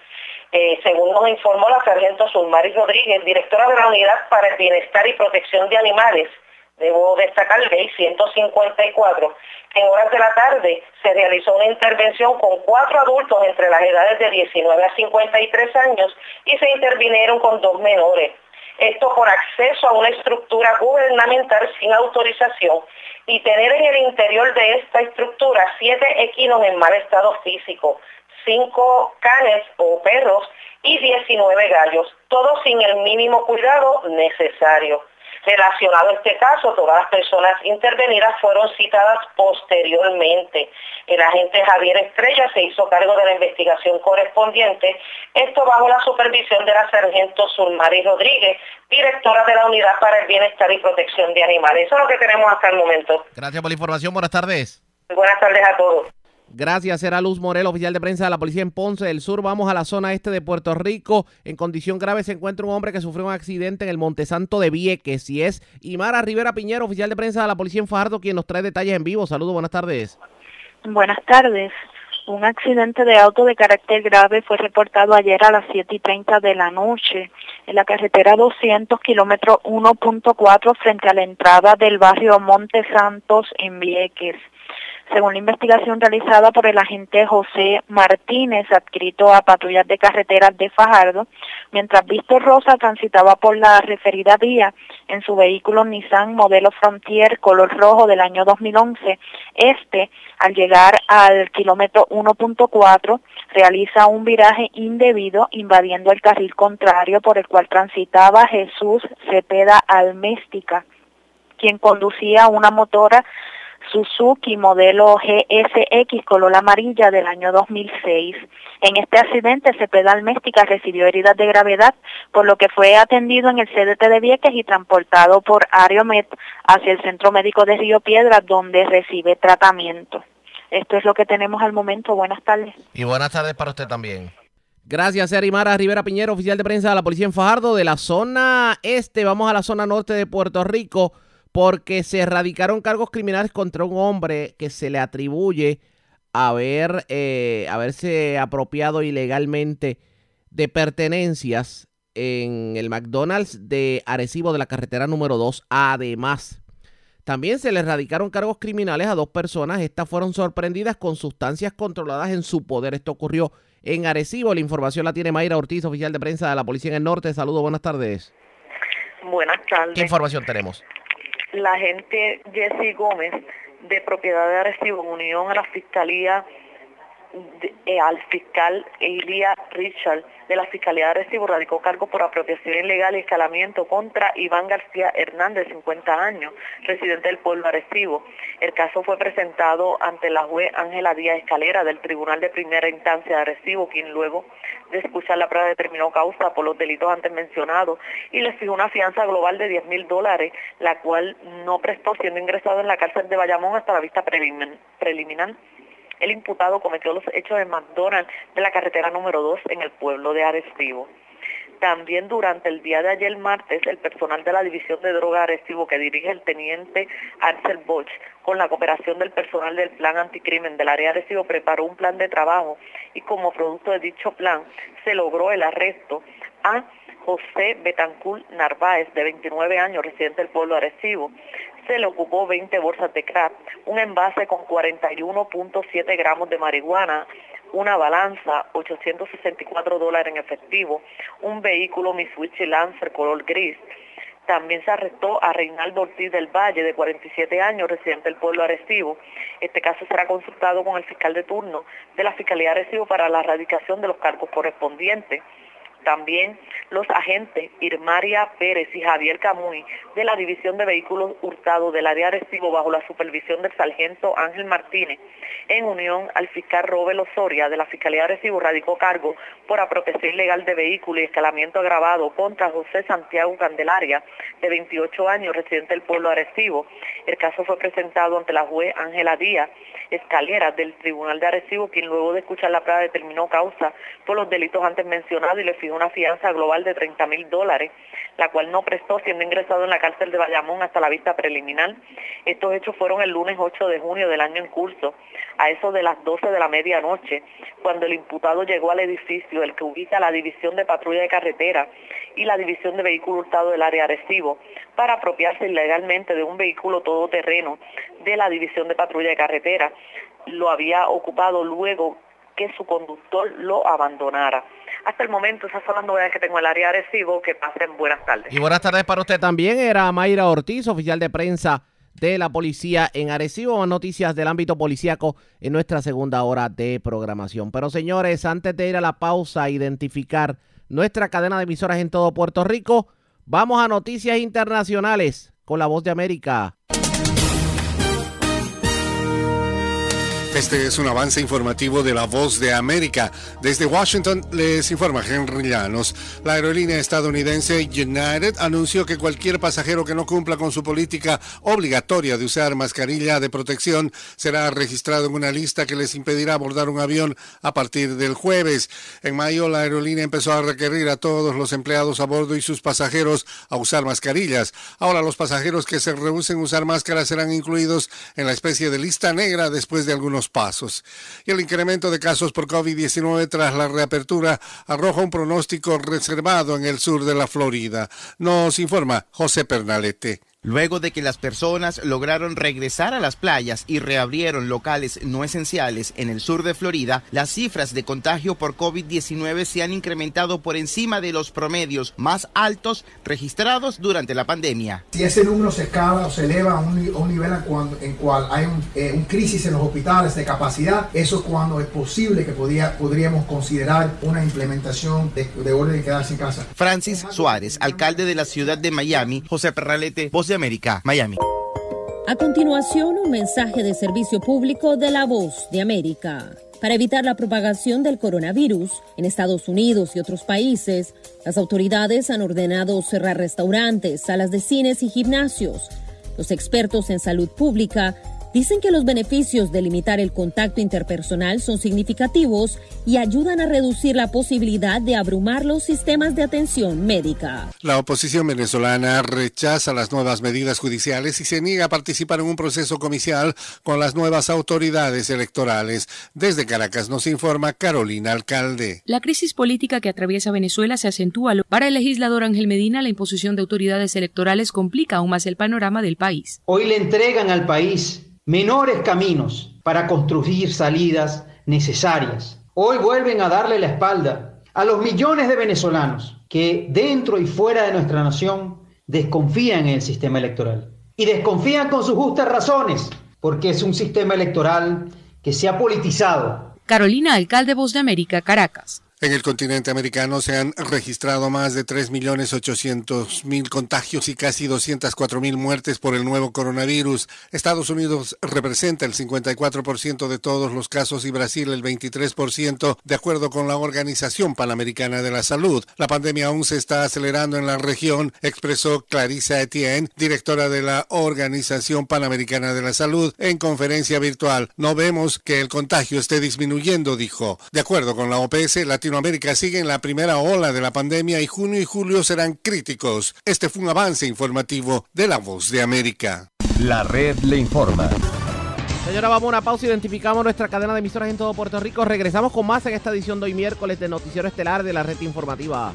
Eh, según nos informó la sargento Sulmaris Rodríguez, directora de la Unidad para el Bienestar y Protección de Animales, debo destacar ley 154, en horas de la tarde se realizó una intervención con cuatro adultos entre las edades de 19 a 53 años y se intervinieron con dos menores esto por acceso a una estructura gubernamental sin autorización y tener en el interior de esta estructura siete equinos en mal estado físico, cinco canes o perros y 19 gallos, todos sin el mínimo cuidado necesario. Relacionado a este caso, todas las personas intervenidas fueron citadas posteriormente. El agente Javier Estrella se hizo cargo de la investigación correspondiente, esto bajo la supervisión de la sargento Sulmari Rodríguez, directora de la Unidad para el Bienestar y Protección de Animales. Eso es lo que tenemos hasta el momento. Gracias por la información. Buenas tardes. Buenas tardes a todos. Gracias, era Luz Morel, oficial de prensa de la policía en Ponce del Sur. Vamos a la zona este de Puerto Rico. En condición grave se encuentra un hombre que sufrió un accidente en el Montesanto de Vieques. Y es Imara Rivera Piñero, oficial de prensa de la policía en Fajardo, quien nos trae detalles en vivo. Saludos, buenas tardes. Buenas tardes. Un accidente de auto de carácter grave fue reportado ayer a las 7 y 30 de la noche en la carretera 200, kilómetro 1.4, frente a la entrada del barrio Monte Santos en Vieques según la investigación realizada por el agente José Martínez, adscrito a patrullas de carreteras de Fajardo, mientras Víctor Rosa transitaba por la referida vía en su vehículo Nissan modelo Frontier color rojo del año 2011, este, al llegar al kilómetro 1.4, realiza un viraje indebido invadiendo el carril contrario por el cual transitaba Jesús Cepeda Alméstica, quien conducía una motora Suzuki modelo GSX color amarilla del año 2006. En este accidente, Cepeda Alméstica recibió heridas de gravedad, por lo que fue atendido en el CDT de Vieques y transportado por Ariomet hacia el Centro Médico de Río Piedra, donde recibe tratamiento. Esto es lo que tenemos al momento. Buenas tardes. Y buenas tardes para usted también. Gracias, Arimara Rivera Piñero, oficial de prensa de la Policía en Fajardo. De la zona este, vamos a la zona norte de Puerto Rico porque se erradicaron cargos criminales contra un hombre que se le atribuye haber, eh, haberse apropiado ilegalmente de pertenencias en el McDonald's de Arecibo de la carretera número 2. Además, también se le erradicaron cargos criminales a dos personas. Estas fueron sorprendidas con sustancias controladas en su poder. Esto ocurrió en Arecibo. La información la tiene Mayra Ortiz, oficial de prensa de la Policía en el Norte. Saludos, buenas tardes. Buenas tardes. ¿Qué información tenemos? La agente Jesse Gómez de propiedad de Arecibo en unión a la fiscalía eh, al fiscal Elia Richard de la Fiscalía de Recibo radicó cargo por apropiación ilegal y escalamiento contra Iván García Hernández, 50 años, residente del pueblo Arecibo. El caso fue presentado ante la juez Ángela Díaz Escalera del Tribunal de Primera Instancia de Arecibo, quien luego de escuchar la prueba determinó causa por los delitos antes mencionados y le fijó una fianza global de 10 mil dólares, la cual no prestó siendo ingresado en la cárcel de Bayamón hasta la vista preliminar el imputado cometió los hechos en McDonald's de la carretera número 2 en el pueblo de Arecibo. También durante el día de ayer martes, el personal de la División de Droga Arecibo que dirige el teniente Axel Bosch, con la cooperación del personal del Plan Anticrimen del área Arecibo, preparó un plan de trabajo y como producto de dicho plan se logró el arresto a José Betancourt Narváez, de 29 años, residente del pueblo Arecibo, se le ocupó 20 bolsas de crack, un envase con 41.7 gramos de marihuana, una balanza, 864 dólares en efectivo, un vehículo Mitsubishi Lancer color gris. También se arrestó a Reinaldo Ortiz del Valle, de 47 años, residente del pueblo Arecibo. Este caso será consultado con el fiscal de turno de la Fiscalía Arecibo para la erradicación de los cargos correspondientes. También los agentes Irmaria Pérez y Javier Camuy de la División de Vehículos Hurtados del área Recibo bajo la supervisión del sargento Ángel Martínez, en unión al fiscal Robert Osoria de la Fiscalía de Recibo, radicó cargo por apropiación ilegal de vehículo y escalamiento agravado contra José Santiago Candelaria, de 28 años, residente del pueblo Arecibo. El caso fue presentado ante la juez Ángela Díaz Escalera del Tribunal de Arecibo, quien luego de escuchar la prueba determinó causa por los delitos antes mencionados y le fijó una fianza global de 30 mil dólares, la cual no prestó siendo ingresado en la cárcel de Bayamón hasta la vista preliminar. Estos hechos fueron el lunes 8 de junio del año en curso, a eso de las 12 de la medianoche, cuando el imputado llegó al edificio, el que ubica la División de Patrulla de Carretera y la División de Vehículo Hurtado del área Arecibo, para apropiarse ilegalmente de un vehículo todoterreno de la División de Patrulla de Carretera. Lo había ocupado luego que su conductor lo abandonara. Hasta el momento, esas son las novedades que tengo en el área de. Que pasen buenas tardes. Y buenas tardes para usted también. Era Mayra Ortiz, oficial de prensa de la policía en Arecibo. Noticias del ámbito policíaco en nuestra segunda hora de programación. Pero señores, antes de ir a la pausa, identificar nuestra cadena de emisoras en todo Puerto Rico, vamos a noticias internacionales con la voz de América. Este es un avance informativo de La Voz de América. Desde Washington les informa Henry Llanos. La aerolínea estadounidense United anunció que cualquier pasajero que no cumpla con su política obligatoria de usar mascarilla de protección será registrado en una lista que les impedirá abordar un avión a partir del jueves. En mayo la aerolínea empezó a requerir a todos los empleados a bordo y sus pasajeros a usar mascarillas. Ahora los pasajeros que se rehúsen usar máscaras serán incluidos en la especie de lista negra después de algunos pasos. Y el incremento de casos por COVID-19 tras la reapertura arroja un pronóstico reservado en el sur de la Florida. Nos informa José Pernalete. Luego de que las personas lograron regresar a las playas y reabrieron locales no esenciales en el sur de Florida, las cifras de contagio por COVID-19 se han incrementado por encima de los promedios más altos registrados durante la pandemia. Si ese número se escala o se eleva a un, a un nivel en cual, en cual hay un, eh, un, crisis en los hospitales de capacidad, eso es cuando es posible que podía, podríamos considerar una implementación de, de orden de quedarse en casa. Francis Suárez, alcalde de la ciudad de Miami, José Perralete, voz de América, Miami. A continuación, un mensaje de servicio público de la voz de América. Para evitar la propagación del coronavirus en Estados Unidos y otros países, las autoridades han ordenado cerrar restaurantes, salas de cines y gimnasios. Los expertos en salud pública Dicen que los beneficios de limitar el contacto interpersonal son significativos y ayudan a reducir la posibilidad de abrumar los sistemas de atención médica. La oposición venezolana rechaza las nuevas medidas judiciales y se niega a participar en un proceso comicial con las nuevas autoridades electorales. Desde Caracas nos informa Carolina Alcalde. La crisis política que atraviesa Venezuela se acentúa. Para el legislador Ángel Medina, la imposición de autoridades electorales complica aún más el panorama del país. Hoy le entregan al país menores caminos para construir salidas necesarias. Hoy vuelven a darle la espalda a los millones de venezolanos que dentro y fuera de nuestra nación desconfían en el sistema electoral. Y desconfían con sus justas razones, porque es un sistema electoral que se ha politizado. Carolina, alcalde Voz de América, Caracas. En el continente americano se han registrado más de 3.800.000 contagios y casi 204.000 muertes por el nuevo coronavirus. Estados Unidos representa el 54% de todos los casos y Brasil el 23%, de acuerdo con la Organización Panamericana de la Salud. La pandemia aún se está acelerando en la región, expresó Clarissa Etienne, directora de la Organización Panamericana de la Salud, en conferencia virtual. No vemos que el contagio esté disminuyendo, dijo. De acuerdo con la OPS, Latinoamérica sigue en la primera ola de la pandemia y junio y julio serán críticos. Este fue un avance informativo de La Voz de América. La red le informa. Señora, vamos a una pausa. Identificamos nuestra cadena de emisoras en todo Puerto Rico. Regresamos con más en esta edición de hoy miércoles de Noticiero Estelar de la red informativa.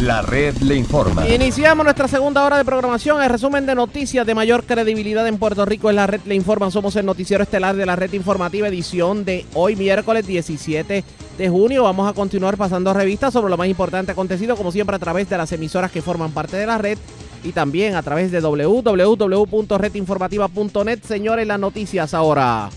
La red le informa. Iniciamos nuestra segunda hora de programación. El resumen de noticias de mayor credibilidad en Puerto Rico es la red le informa. Somos el noticiero estelar de la red informativa edición de hoy miércoles 17 de junio. Vamos a continuar pasando revistas sobre lo más importante acontecido, como siempre a través de las emisoras que forman parte de la red y también a través de www.redinformativa.net. Señores, las noticias ahora.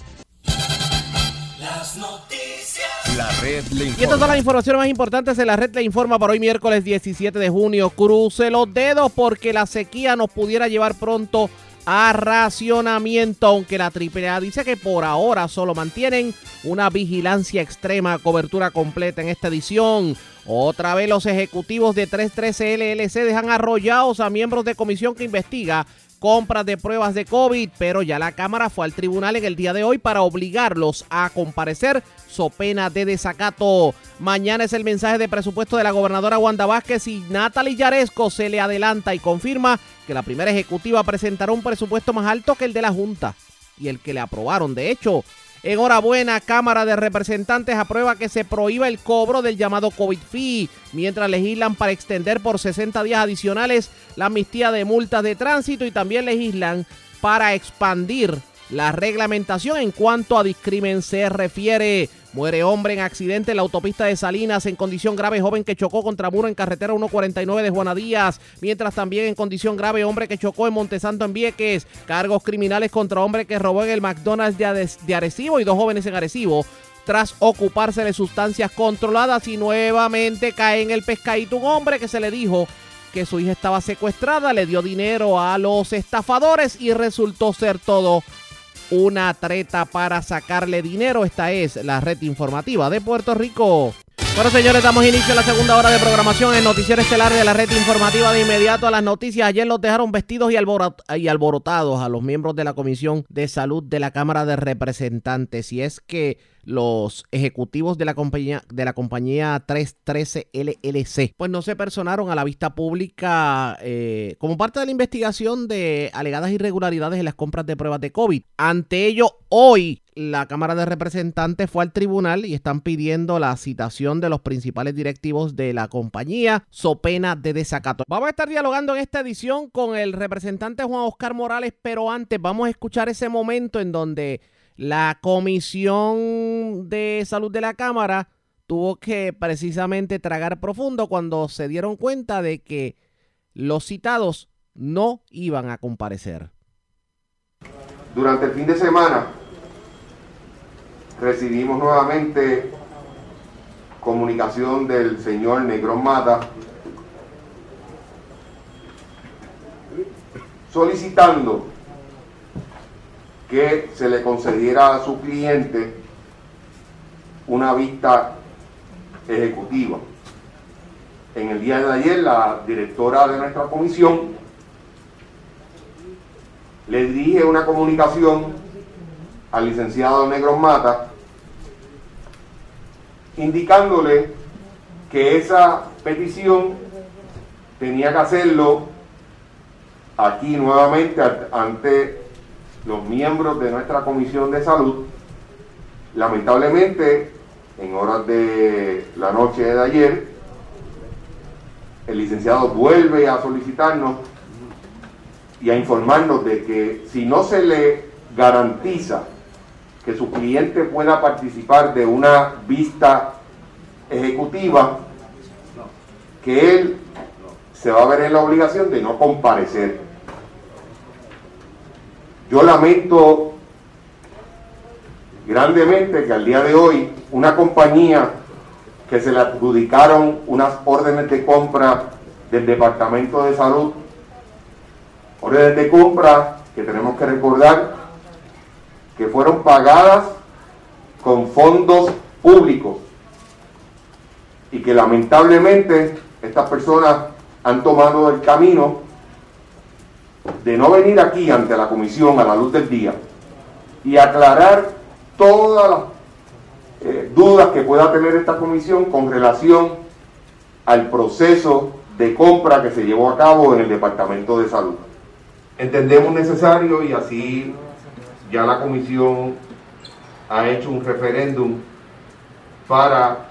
La red le Y informa. estas son las informaciones más importantes en la red le informa para hoy miércoles 17 de junio. Cruce los dedos porque la sequía nos pudiera llevar pronto a racionamiento, aunque la AAA dice que por ahora solo mantienen una vigilancia extrema, cobertura completa en esta edición. Otra vez los ejecutivos de 313 LLC dejan arrollados a miembros de comisión que investiga compras de pruebas de COVID, pero ya la Cámara fue al tribunal en el día de hoy para obligarlos a comparecer so pena de desacato. Mañana es el mensaje de presupuesto de la gobernadora Wanda Vázquez y Natalie Yaresco se le adelanta y confirma que la primera ejecutiva presentará un presupuesto más alto que el de la Junta y el que le aprobaron. De hecho, Enhorabuena, Cámara de Representantes aprueba que se prohíba el cobro del llamado COVID fee, mientras legislan para extender por 60 días adicionales la amnistía de multas de tránsito y también legislan para expandir la reglamentación en cuanto a discrimen se refiere. Muere hombre en accidente en la autopista de Salinas en condición grave joven que chocó contra muro en carretera 149 de Juana Díaz, mientras también en condición grave hombre que chocó en Montesanto en Vieques, cargos criminales contra hombre que robó en el McDonald's de, Arecibo y dos jóvenes en Arecibo tras ocuparse de sustancias controladas. Y nuevamente cae en el pescadito un hombre que se le dijo que su hija estaba secuestrada, le dio dinero a los estafadores y resultó ser todo una treta para sacarle dinero. Esta es la red informativa de Puerto Rico. Bueno, señores, damos inicio a la segunda hora de programación en Noticiero Estelar de la red informativa de inmediato a las noticias. Ayer los dejaron vestidos y, alborot- y alborotados a los miembros de la Comisión de Salud de la Cámara de Representantes. Y es que los ejecutivos de la compañía, de la compañía 313 LLC, pues no se personaron a la vista pública eh, como parte de la investigación de alegadas irregularidades en las compras de pruebas de COVID. Ante ello, hoy la Cámara de Representantes fue al tribunal y están pidiendo la citación de los principales directivos de la compañía, so pena de desacato. Vamos a estar dialogando en esta edición con el representante Juan Oscar Morales, pero antes vamos a escuchar ese momento en donde la Comisión de Salud de la Cámara tuvo que precisamente tragar profundo cuando se dieron cuenta de que los citados no iban a comparecer. Durante el fin de semana recibimos nuevamente comunicación del señor Negrón Mata solicitando que se le concediera a su cliente una vista ejecutiva. En el día de ayer la directora de nuestra comisión le dirige una comunicación al licenciado Negros Mata indicándole que esa petición tenía que hacerlo aquí nuevamente ante los miembros de nuestra comisión de salud. Lamentablemente, en horas de la noche de ayer, el licenciado vuelve a solicitarnos y a informarnos de que si no se le garantiza que su cliente pueda participar de una vista ejecutiva, que él se va a ver en la obligación de no comparecer. Yo lamento grandemente que al día de hoy una compañía que se le adjudicaron unas órdenes de compra del Departamento de Salud, órdenes de compra que tenemos que recordar que fueron pagadas con fondos públicos y que lamentablemente estas personas han tomado el camino de no venir aquí ante la comisión a la luz del día y aclarar todas las eh, dudas que pueda tener esta comisión con relación al proceso de compra que se llevó a cabo en el Departamento de Salud. Entendemos necesario y así ya la comisión ha hecho un referéndum para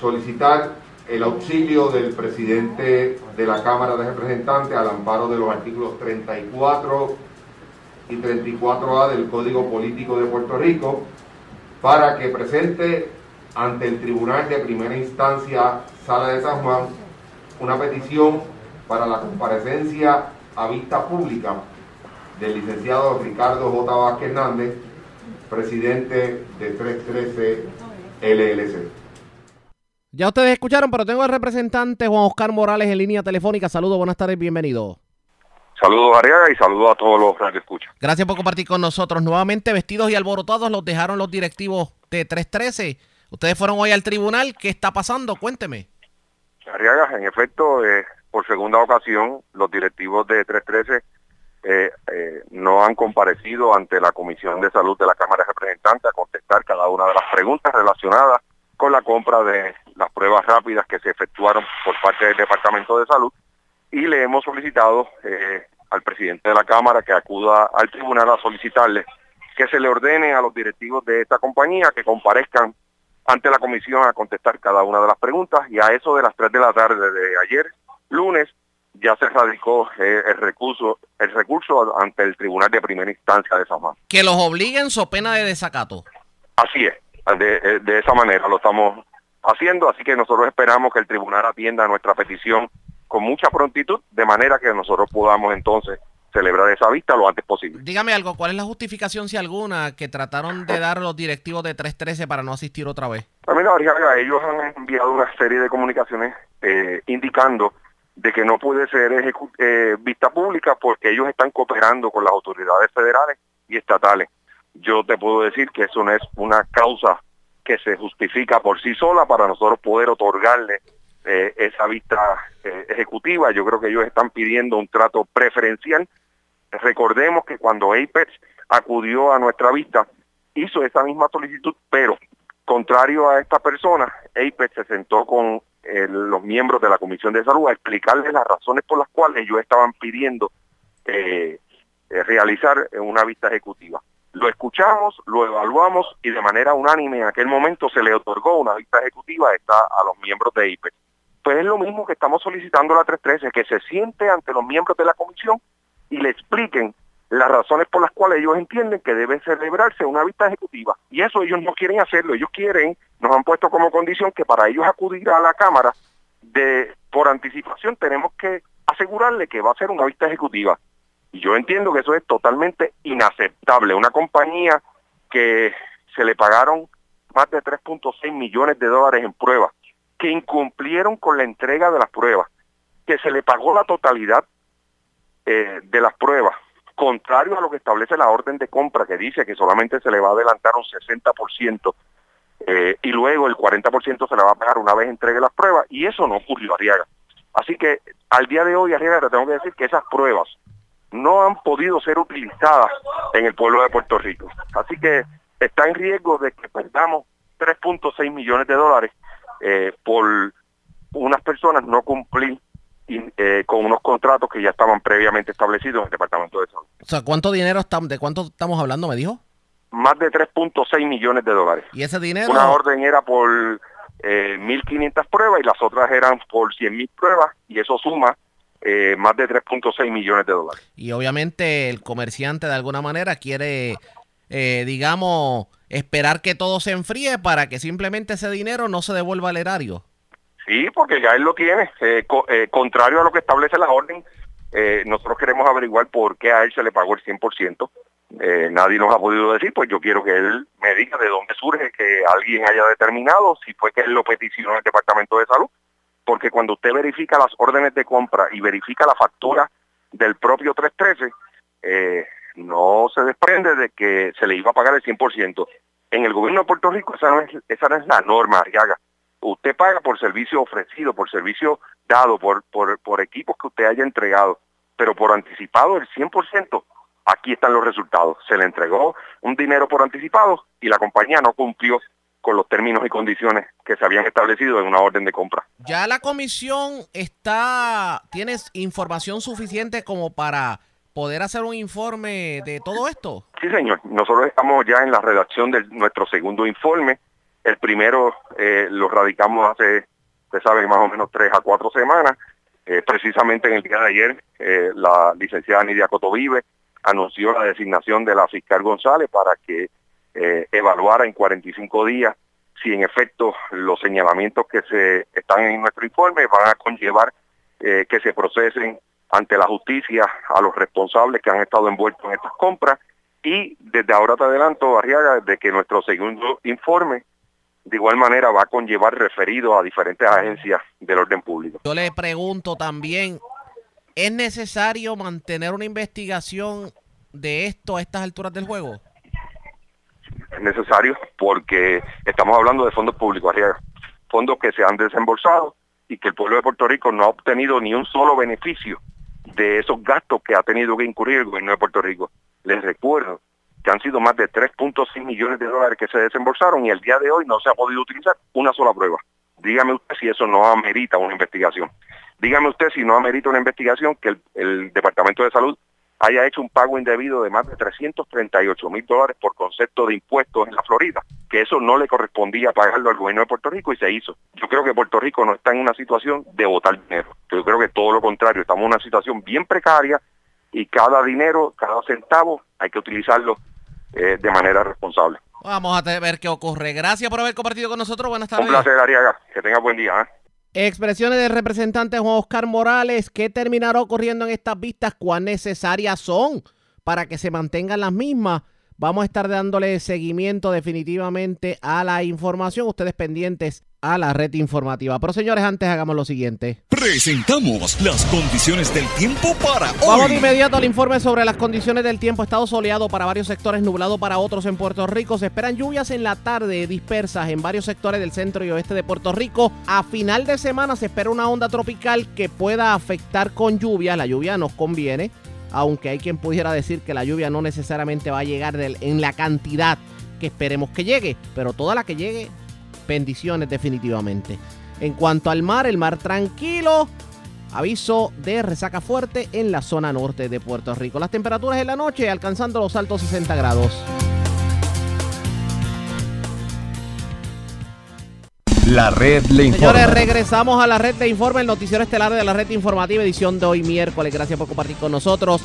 solicitar el auxilio del presidente de la Cámara de Representantes al amparo de los artículos 34 y 34A del Código Político de Puerto Rico para que presente ante el Tribunal de Primera Instancia Sala de San Juan una petición para la comparecencia a vista pública del licenciado Ricardo J. Vázquez Hernández, presidente de 313 LLC. Ya ustedes escucharon, pero tengo al representante Juan Oscar Morales en línea telefónica. Saludos, buenas tardes, bienvenido. Saludos Ariaga y saludos a todos los que escuchan. Gracias por compartir con nosotros. Nuevamente vestidos y alborotados los dejaron los directivos de 313. Ustedes fueron hoy al tribunal. ¿Qué está pasando? Cuénteme. Arriaga, en efecto, eh, por segunda ocasión, los directivos de 313 eh, eh, no han comparecido ante la Comisión de Salud de la Cámara de Representantes a contestar cada una de las preguntas relacionadas con la compra de las pruebas rápidas que se efectuaron por parte del Departamento de Salud. Y le hemos solicitado eh, al presidente de la Cámara que acuda al tribunal a solicitarle que se le ordene a los directivos de esta compañía que comparezcan ante la comisión a contestar cada una de las preguntas. Y a eso de las 3 de la tarde de ayer, lunes, ya se radicó eh, el recurso el recurso ante el Tribunal de Primera Instancia de San Juan. Que los obliguen su pena de desacato. Así es, de, eh, de esa manera lo estamos haciendo, así que nosotros esperamos que el tribunal atienda nuestra petición con mucha prontitud, de manera que nosotros podamos entonces celebrar esa vista lo antes posible. Dígame algo, ¿cuál es la justificación, si alguna, que trataron de dar los directivos de 313 para no asistir otra vez? A mí, la ellos han enviado una serie de comunicaciones eh, indicando de que no puede ser eh, vista pública porque ellos están cooperando con las autoridades federales y estatales. Yo te puedo decir que eso no es una causa que se justifica por sí sola para nosotros poder otorgarle eh, esa vista eh, ejecutiva. Yo creo que ellos están pidiendo un trato preferencial. Recordemos que cuando Apex acudió a nuestra vista, hizo esa misma solicitud, pero contrario a esta persona, Apex se sentó con eh, los miembros de la Comisión de Salud a explicarles las razones por las cuales ellos estaban pidiendo realizar una vista ejecutiva. Lo escuchamos, lo evaluamos y de manera unánime en aquel momento se le otorgó una vista ejecutiva a los miembros de IPEX. Pues es lo mismo que estamos solicitando a la 313, que se siente ante los miembros de la comisión y le expliquen las razones por las cuales ellos entienden que debe celebrarse una vista ejecutiva. Y eso ellos no quieren hacerlo, ellos quieren, nos han puesto como condición que para ellos acudir a la Cámara de por anticipación tenemos que asegurarle que va a ser una vista ejecutiva. Y yo entiendo que eso es totalmente inaceptable. Una compañía que se le pagaron más de 3.6 millones de dólares en pruebas, que incumplieron con la entrega de las pruebas, que se le pagó la totalidad eh, de las pruebas, contrario a lo que establece la orden de compra, que dice que solamente se le va a adelantar un 60% eh, y luego el 40% se le va a pagar una vez entregue las pruebas, y eso no ocurrió, Arriaga. Así que al día de hoy, Arriaga, te tengo que decir que esas pruebas no han podido ser utilizadas en el pueblo de Puerto Rico. Así que está en riesgo de que perdamos 3.6 millones de dólares eh, por unas personas no cumplir eh, con unos contratos que ya estaban previamente establecidos en el Departamento de Salud. O sea, ¿cuánto dinero estamos, de cuánto estamos hablando, me dijo? Más de 3.6 millones de dólares. ¿Y ese dinero? Una orden era por eh, 1.500 pruebas y las otras eran por 100.000 pruebas y eso suma eh, más de 3.6 millones de dólares. Y obviamente el comerciante de alguna manera quiere, eh, digamos, esperar que todo se enfríe para que simplemente ese dinero no se devuelva al erario. Sí, porque ya él lo tiene. Eh, eh, contrario a lo que establece la orden, eh, nosotros queremos averiguar por qué a él se le pagó el 100%. nadie nos ha podido decir, pues yo quiero que él me diga de dónde surge que alguien haya determinado si fue que él lo peticionó el Departamento de Salud. Porque cuando usted verifica las órdenes de compra y verifica la factura del propio 313, eh, no se desprende de que se le iba a pagar el 100%. En el gobierno de Puerto Rico esa no es, esa no es la norma, Arriaga. Usted paga por servicio ofrecido, por servicio dado, por, por, por equipos que usted haya entregado, pero por anticipado el 100%, aquí están los resultados. Se le entregó un dinero por anticipado y la compañía no cumplió con los términos y condiciones que se habían establecido en una orden de compra. ¿Ya la comisión está, tienes información suficiente como para poder hacer un informe de todo esto? Sí, señor. Nosotros estamos ya en la redacción de nuestro segundo informe. El primero eh, lo radicamos hace, usted sabe, más o menos tres a cuatro semanas. Eh, precisamente en el día de ayer, eh, la licenciada Nidia Cotovive anunció la designación de la fiscal González para que evaluara en 45 días si en efecto los señalamientos que se están en nuestro informe van a conllevar que se procesen ante la justicia a los responsables que han estado envueltos en estas compras y desde ahora te adelanto, Arriaga, de que nuestro segundo informe de igual manera va a conllevar referido a diferentes agencias del orden público. Yo le pregunto también, ¿es necesario mantener una investigación de esto a estas alturas del juego? Es necesario porque estamos hablando de fondos públicos, Arriaga, fondos que se han desembolsado y que el pueblo de Puerto Rico no ha obtenido ni un solo beneficio de esos gastos que ha tenido que incurrir el gobierno de Puerto Rico. Les recuerdo que han sido más de 3.6 millones de dólares que se desembolsaron y el día de hoy no se ha podido utilizar una sola prueba. Dígame usted si eso no amerita una investigación. Dígame usted si no amerita una investigación que el, Departamento de Salud haya hecho un pago indebido de más de 338 mil dólares por concepto de impuestos en la Florida, que eso no le correspondía pagarlo al gobierno de Puerto Rico y se hizo. Yo creo que Puerto Rico no está en una situación de votar dinero. Yo creo que todo lo contrario, estamos en una situación bien precaria y cada dinero, cada centavo hay que utilizarlo eh, de manera responsable. Vamos a ver qué ocurre. Gracias por haber compartido con nosotros. Buenas tardes. Un placer, Ariaga. Que tenga buen día. ¿eh? Expresiones del representante Juan Oscar Morales. ¿Qué terminará ocurriendo en estas vistas? ¿Cuán necesarias son para que se mantengan las mismas? Vamos a estar dándole seguimiento definitivamente a la información. Ustedes pendientes a la red informativa. Pero señores, antes hagamos lo siguiente. Presentamos las condiciones del tiempo para hoy. Vamos de inmediato al informe sobre las condiciones del tiempo. Estado soleado para varios sectores, nublado para otros en Puerto Rico. Se esperan lluvias en la tarde dispersas en varios sectores del centro y oeste de Puerto Rico. A final de semana se espera una onda tropical que pueda afectar con lluvia. La lluvia nos conviene aunque hay quien pudiera decir que la lluvia no necesariamente va a llegar en la cantidad que esperemos que llegue, pero toda la que llegue, bendiciones definitivamente. En cuanto al mar, el mar tranquilo, aviso de resaca fuerte en la zona norte de Puerto Rico. Las temperaturas en la noche alcanzando los altos 60 grados. La red le informa. Señores, regresamos a la red de informe, el noticiero estelar de la red informativa, edición de hoy miércoles. Gracias por compartir con nosotros.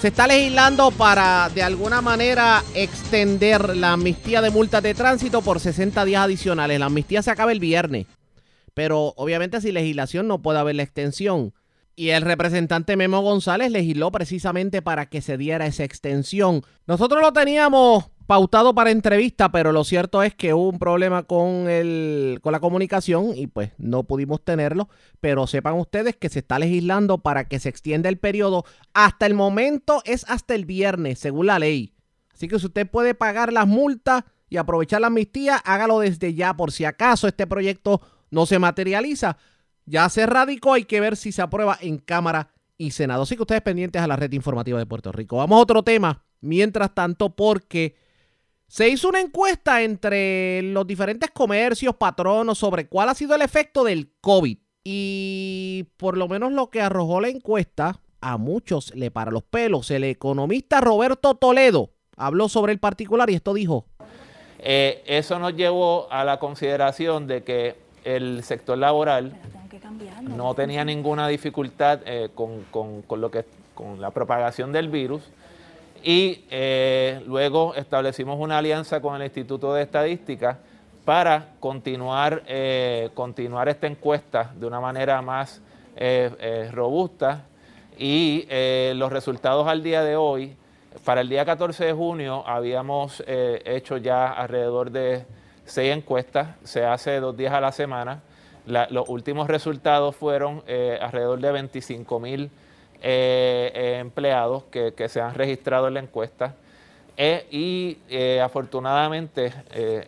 Se está legislando para, de alguna manera, extender la amnistía de multas de tránsito por 60 días adicionales. La amnistía se acaba el viernes, pero obviamente sin legislación no puede haber la extensión. Y el representante Memo González legisló precisamente para que se diera esa extensión. Nosotros lo teníamos pautado para entrevista, pero lo cierto es que hubo un problema con, el, con la comunicación y pues no pudimos tenerlo. Pero sepan ustedes que se está legislando para que se extienda el periodo. Hasta el momento es hasta el viernes, según la ley. Así que si usted puede pagar las multas y aprovechar la amnistía, hágalo desde ya por si acaso este proyecto no se materializa. Ya se radicó, hay que ver si se aprueba en Cámara y Senado. Así que ustedes pendientes a la red informativa de Puerto Rico. Vamos a otro tema, mientras tanto, porque se hizo una encuesta entre los diferentes comercios, patronos, sobre cuál ha sido el efecto del COVID. Y por lo menos lo que arrojó la encuesta, a muchos le para los pelos. El economista Roberto Toledo habló sobre el particular y esto dijo. Eh, eso nos llevó a la consideración de que el sector laboral no tenía ninguna dificultad eh, con, con, lo que, con la propagación del virus y eh, luego establecimos una alianza con el Instituto de Estadística para continuar, eh, continuar esta encuesta de una manera más eh, robusta y los resultados al día de hoy, para el día 14 de junio habíamos hecho ya alrededor de seis encuestas, se hace dos días a la semana. los últimos resultados fueron alrededor de 25 mil eh, eh, empleados que, se han registrado en la encuesta. Eh, y afortunadamente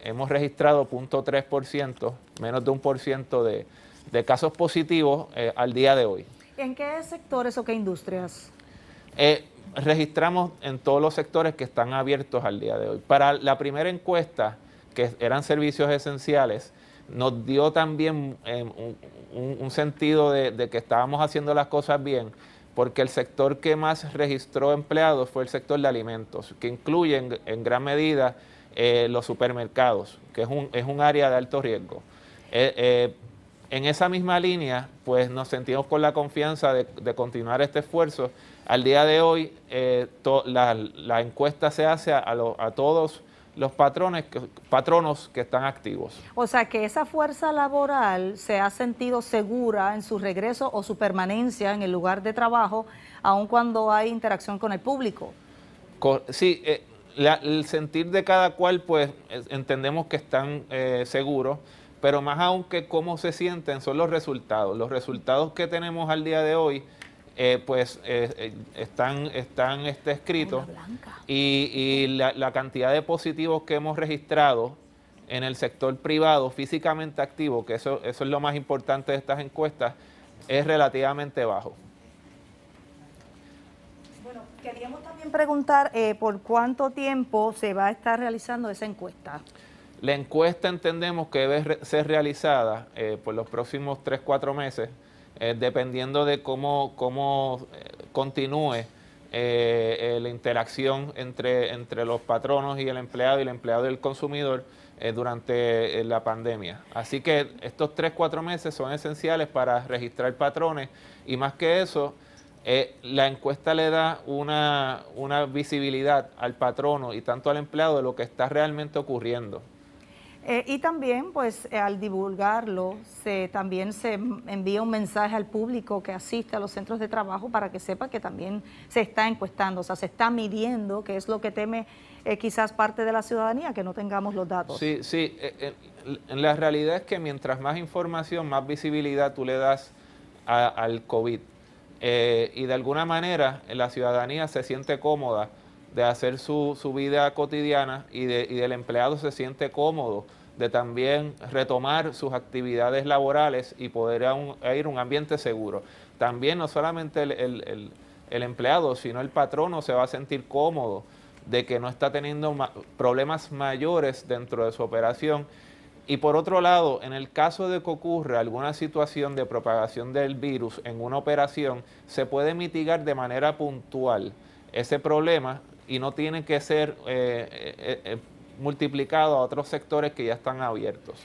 hemos registrado 0.3%, menos de un por ciento de, de casos positivos al día de hoy. ¿En qué sectores o qué industrias? registramos en todos los sectores que están abiertos al día de hoy. Para la primera encuesta, que eran servicios esenciales, nos dio también un, sentido de, que estábamos haciendo las cosas bien, porque el sector que más registró empleados fue el sector de alimentos, que incluye en, gran medida eh, los supermercados, que es un, es un área de alto riesgo. Eh, eh, en esa misma línea, pues nos sentimos con la confianza de, continuar este esfuerzo. Al día de hoy, la, encuesta se hace a todos los patrones, patronos que están activos. O sea que esa fuerza laboral se ha sentido segura en su regreso o su permanencia en el lugar de trabajo, aun cuando hay interacción con el público. Sí, eh, el sentir de cada cual, pues entendemos que están eh, seguros, pero más aún que cómo se sienten son los resultados. Los resultados que tenemos al día de hoy, eh, pues eh, están, están este, escritos y, y la, la, cantidad de positivos que hemos registrado en el sector privado físicamente activo, que eso, eso es lo más importante de estas encuestas, es relativamente bajo. Bueno, queríamos también preguntar eh, por cuánto tiempo se va a estar realizando esa encuesta. La encuesta entendemos que debe ser realizada eh, por los próximos 3-4 meses, eh, dependiendo de cómo, cómo continúe la interacción entre, los patronos y el empleado y el empleado y el consumidor durante la pandemia. Así que estos 3-4 meses son esenciales para registrar patrones y más que eso, eh, la encuesta le da una, visibilidad al patrono y tanto al empleado de lo que está realmente ocurriendo. Eh, y también, pues, eh, al divulgarlo, se, también se envía un mensaje al público que asiste a los centros de trabajo para que sepa que también se está encuestando, o sea, se está midiendo, que es lo que teme quizás parte de la ciudadanía, que no tengamos los datos. Sí, sí, la realidad es que mientras más información, más visibilidad tú le das al COVID, eh, y de alguna manera la ciudadanía se siente cómoda de hacer su, su vida cotidiana y, de, y, del empleado se siente cómodo de también retomar sus actividades laborales y poder ir a un ambiente seguro. También no solamente el, el, empleado, sino el patrono se va a sentir cómodo de que no está teniendo ma problemas mayores dentro de su operación y por otro lado, en el caso de que ocurra alguna situación de propagación del virus en una operación, se puede mitigar de manera puntual ese problema y no tiene que ser eh, eh, eh, multiplicado a otros sectores que ya están abiertos.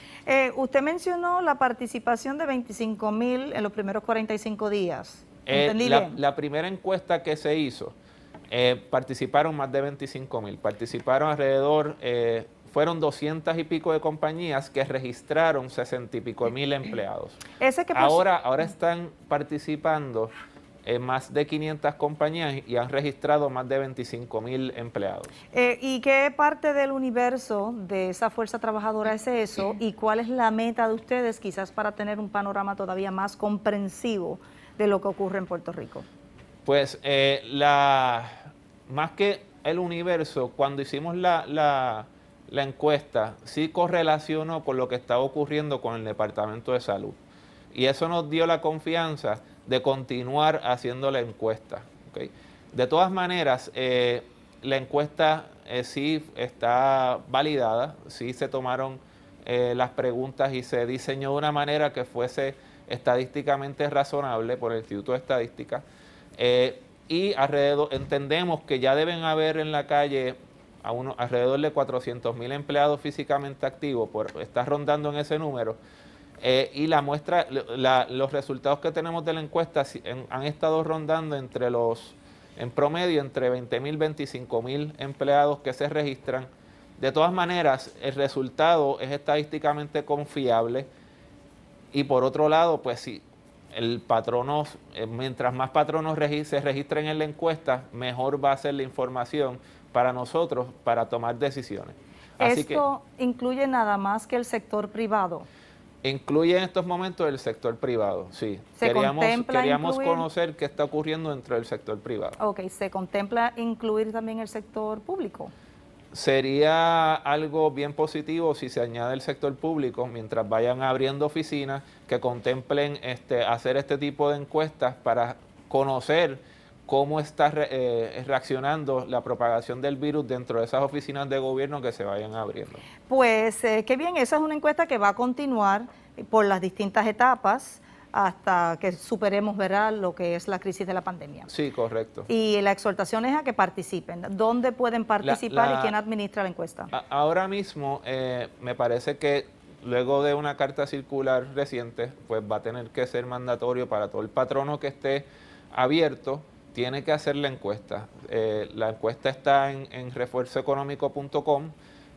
usted mencionó la participación de 25 mil en los primeros 45 días. La, la, primera encuesta que se hizo, participaron más de 25 mil, participaron alrededor fueron doscientas y pico de compañías que registraron sesenta y pico mil empleados. ahora, ahora están participando en más de 500 compañías y han registrado más de 25 mil empleados. Eh, ¿Y qué parte del universo de esa fuerza trabajadora es eso? ¿Y cuál es la meta de ustedes quizás para tener un panorama todavía más comprensivo de lo que ocurre en Puerto Rico? Pues eh, la, más que el universo, cuando hicimos la la encuesta sí correlacionó con lo que estaba ocurriendo con el Departamento de Salud. Y eso nos dio la confianza de continuar haciendo la encuesta. De todas maneras, eh, la encuesta eh, sí está validada, sí se tomaron eh, las preguntas y se diseñó de una manera que fuese estadísticamente razonable por el Instituto de Estadística. y alrededor entendemos que ya deben haber en la calle a uno, alrededor de 400 mil empleados físicamente activos, por, está rondando en ese número. Eh, y la muestra, los resultados que tenemos de la encuesta han estado rondando entre los, en promedio, entre 20 mil, 25 mil empleados que se registran. De todas maneras, el resultado es estadísticamente confiable y por otro lado, pues si el patrono, eh, mientras más patronos se registren en la encuesta, mejor va a ser la información para nosotros para tomar decisiones. ¿Esto incluye nada más que el sector privado? Incluye en estos momentos el sector privado, sí. queríamos queríamos conocer qué está ocurriendo dentro del sector privado. Ok, ¿se contempla incluir también el sector público? Sería algo bien positivo si se añade el sector público mientras vayan abriendo oficinas que contemplen este, hacer este tipo de encuestas para conocer cómo está eh, reaccionando la propagación del virus dentro de esas oficinas de gobierno que se vayan abriendo. Pues eh, qué bien, esa es una encuesta que va a continuar por las distintas etapas hasta que superemos ¿verdad? lo que es la crisis de la pandemia. Sí, correcto. Y la exhortación es a que participen. ¿Dónde pueden participar y quién administra la encuesta? ahora mismo eh, me parece que luego de una carta circular reciente, pues va a tener que ser mandatorio para todo el patrono que esté abierto tiene que hacer la encuesta. Eh, la encuesta está en, refuerzoeconómico.com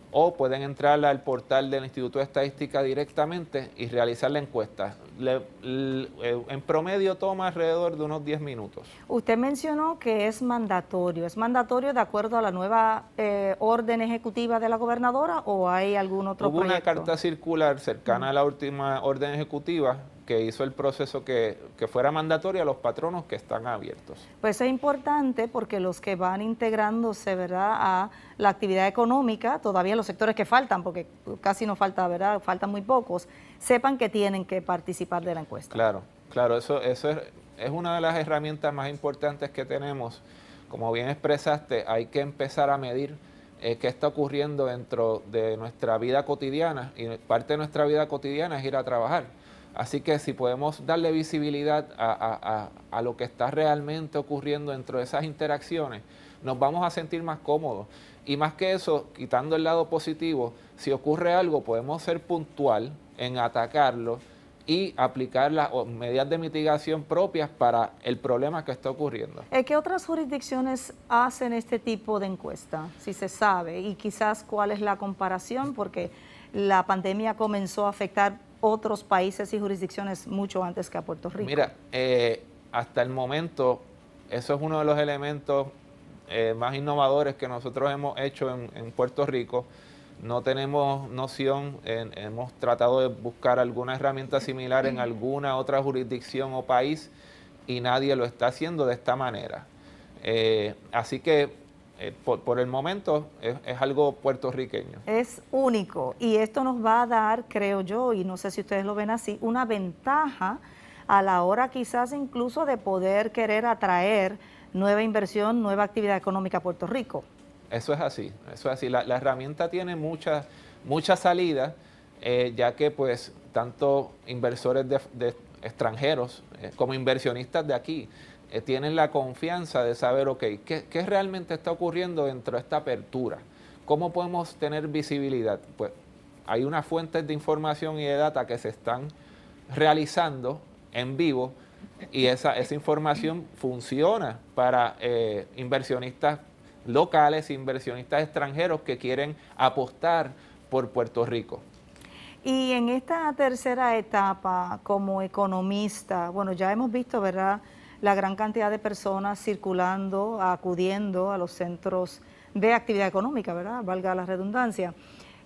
o pueden entrar al portal del Instituto de Estadística directamente y realizar la encuesta. Eh, en promedio toma alrededor de unos 10 minutos. Usted mencionó que es mandatorio. ¿Es mandatorio de acuerdo a la nueva eh, orden ejecutiva de la gobernadora o hay algún otro Hubo una carta circular cercana a la última orden ejecutiva que hizo el proceso que, fuera mandatorio a los patronos que están abiertos. Pues es importante porque los que van integrándose ¿verdad? a la actividad económica, todavía los sectores que faltan, porque casi no falta, ¿verdad? faltan muy pocos, sepan que tienen que participar de la encuesta. Claro, claro, eso, eso es, es una de las herramientas más importantes que tenemos. Como bien expresaste, hay que empezar a medir eh, qué está ocurriendo dentro de nuestra vida cotidiana y parte de nuestra vida cotidiana es ir a trabajar Así que si podemos darle visibilidad a, lo que está realmente ocurriendo dentro de esas interacciones, nos vamos a sentir más cómodos. Y más que eso, quitando el lado positivo, si ocurre algo, podemos ser puntual en atacarlo y aplicar las medidas de mitigación propias para el problema que está ocurriendo. ¿Qué otras jurisdicciones hacen este tipo de encuesta, si se sabe? Y quizás cuál es la comparación, porque la pandemia comenzó a afectar otros países y jurisdicciones mucho antes que a Puerto Rico. Mira, eh, hasta el momento, eso es uno de los elementos eh, más innovadores que nosotros hemos hecho en, Puerto Rico. No tenemos noción, hemos tratado de buscar alguna herramienta similar en alguna otra jurisdicción o país y nadie lo está haciendo de esta manera. Eh, así que eh, por, el momento es, algo puertorriqueño. Es único y esto nos va a dar, creo yo, y no sé si ustedes lo ven así, una ventaja a la hora quizás incluso de poder querer atraer nueva inversión, nueva actividad económica a Puerto Rico. Eso es así, eso es así. La, herramienta tiene muchas mucha salida, eh, ya que pues tanto inversores de, extranjeros eh, como inversionistas de aquí eh, tienen la confianza de saber, ok, ¿qué, ¿qué, realmente está ocurriendo dentro de esta apertura? ¿Cómo podemos tener visibilidad? Pues hay unas fuentes de información y de data que se están realizando en vivo y esa, esa información funciona para eh, inversionistas locales, inversionistas extranjeros que quieren apostar por Puerto Rico. Y en esta tercera etapa, como economista, bueno, ya hemos visto, ¿verdad? La gran cantidad de personas circulando, acudiendo a los centros de actividad económica, ¿verdad? Valga la redundancia.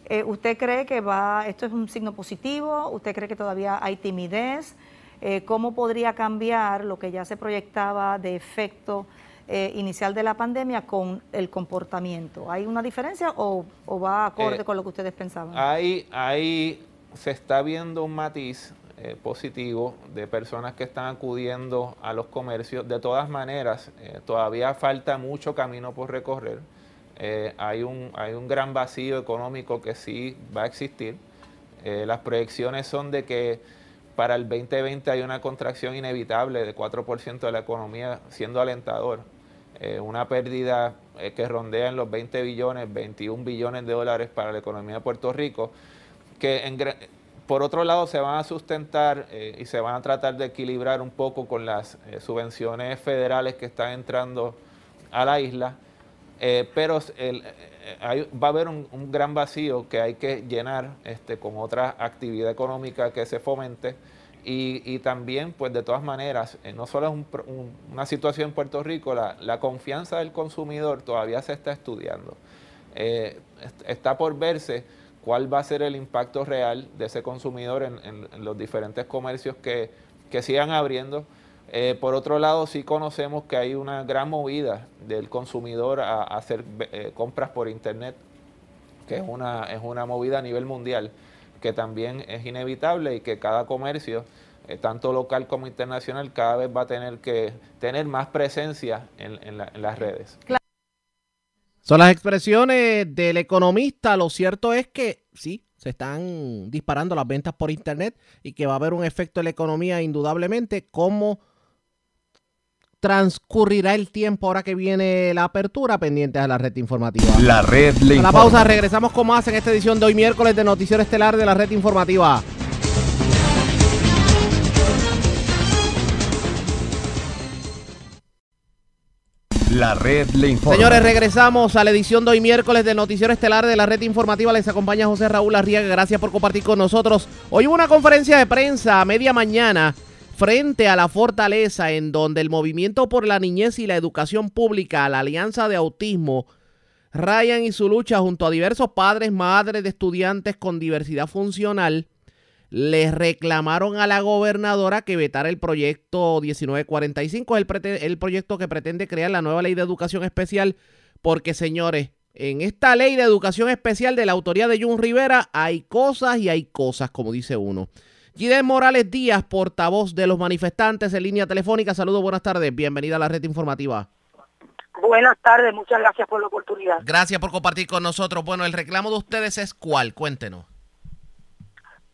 Eh, ¿Usted cree que va, esto es un signo positivo? ¿Usted cree que todavía hay timidez? Eh, ¿Cómo podría cambiar lo que ya se proyectaba de efecto eh, inicial de la pandemia con el comportamiento? ¿Hay una diferencia o, va acorde con lo que ustedes pensaban? Ahí, ahí se está viendo un matiz eh, positivo de personas que están acudiendo a los comercios. De todas maneras, eh, todavía falta mucho camino por recorrer. Eh, hay, un, hay un gran vacío económico que sí va a existir. las proyecciones son de que para el 2020 hay una contracción inevitable de 4% de la economía, siendo alentador. una pérdida que rondea en los 20 billones, 21 billones de dólares para la economía de Puerto Rico, que en, por otro lado, se van a sustentar eh, y se van a tratar de equilibrar un poco con las eh, subvenciones federales que están entrando a la isla, eh, pero va a haber un, gran vacío que hay que llenar este, con otra actividad económica que se fomente. Y, también, pues de todas maneras, no solo es una situación en Puerto Rico, la, la, confianza del consumidor todavía se está estudiando. está por verse cuál va a ser el impacto real de ese consumidor en, los diferentes comercios que, sigan abriendo. Eh, por otro lado, sí conocemos que hay una gran movida del consumidor a, hacer eh, compras por Internet, que es una, es una movida a nivel mundial, que también es inevitable y que cada comercio, eh, tanto local como internacional, cada vez va a tener que tener más presencia en, en las redes. Son las expresiones del economista. Lo cierto es que sí, se están disparando las ventas por Internet y que va a haber un efecto en la economía indudablemente. ¿Cómo transcurrirá el tiempo ahora que viene la apertura? Pendientes a la red informativa. La red le A la pausa, regresamos como hace en esta edición de hoy miércoles de Noticiero Estelar de la red informativa. La red le informa. Señores, regresamos a la edición de hoy miércoles del Noticiero Estelar de la Red Informativa. Les acompaña José Raúl Arriaga. Gracias por compartir con nosotros. Hoy hubo una conferencia de prensa a media mañana frente a la fortaleza en donde el Movimiento por la Niñez y la Educación Pública, la Alianza de Autismo, Ryan y su lucha junto a diversos padres, madres de estudiantes con diversidad funcional, les reclamaron a la gobernadora que vetara el proyecto 1945, el, el proyecto que pretende crear la nueva ley de educación especial, porque señores, en esta ley de educación especial de la autoría de Jun Rivera hay cosas y hay cosas, como dice uno. Giden Morales Díaz, portavoz de los manifestantes en línea telefónica. Saludos, buenas tardes. Bienvenida a la red informativa. Buenas tardes, muchas gracias por la oportunidad. Gracias por compartir con nosotros. Bueno, el reclamo de ustedes es cuál, cuéntenos.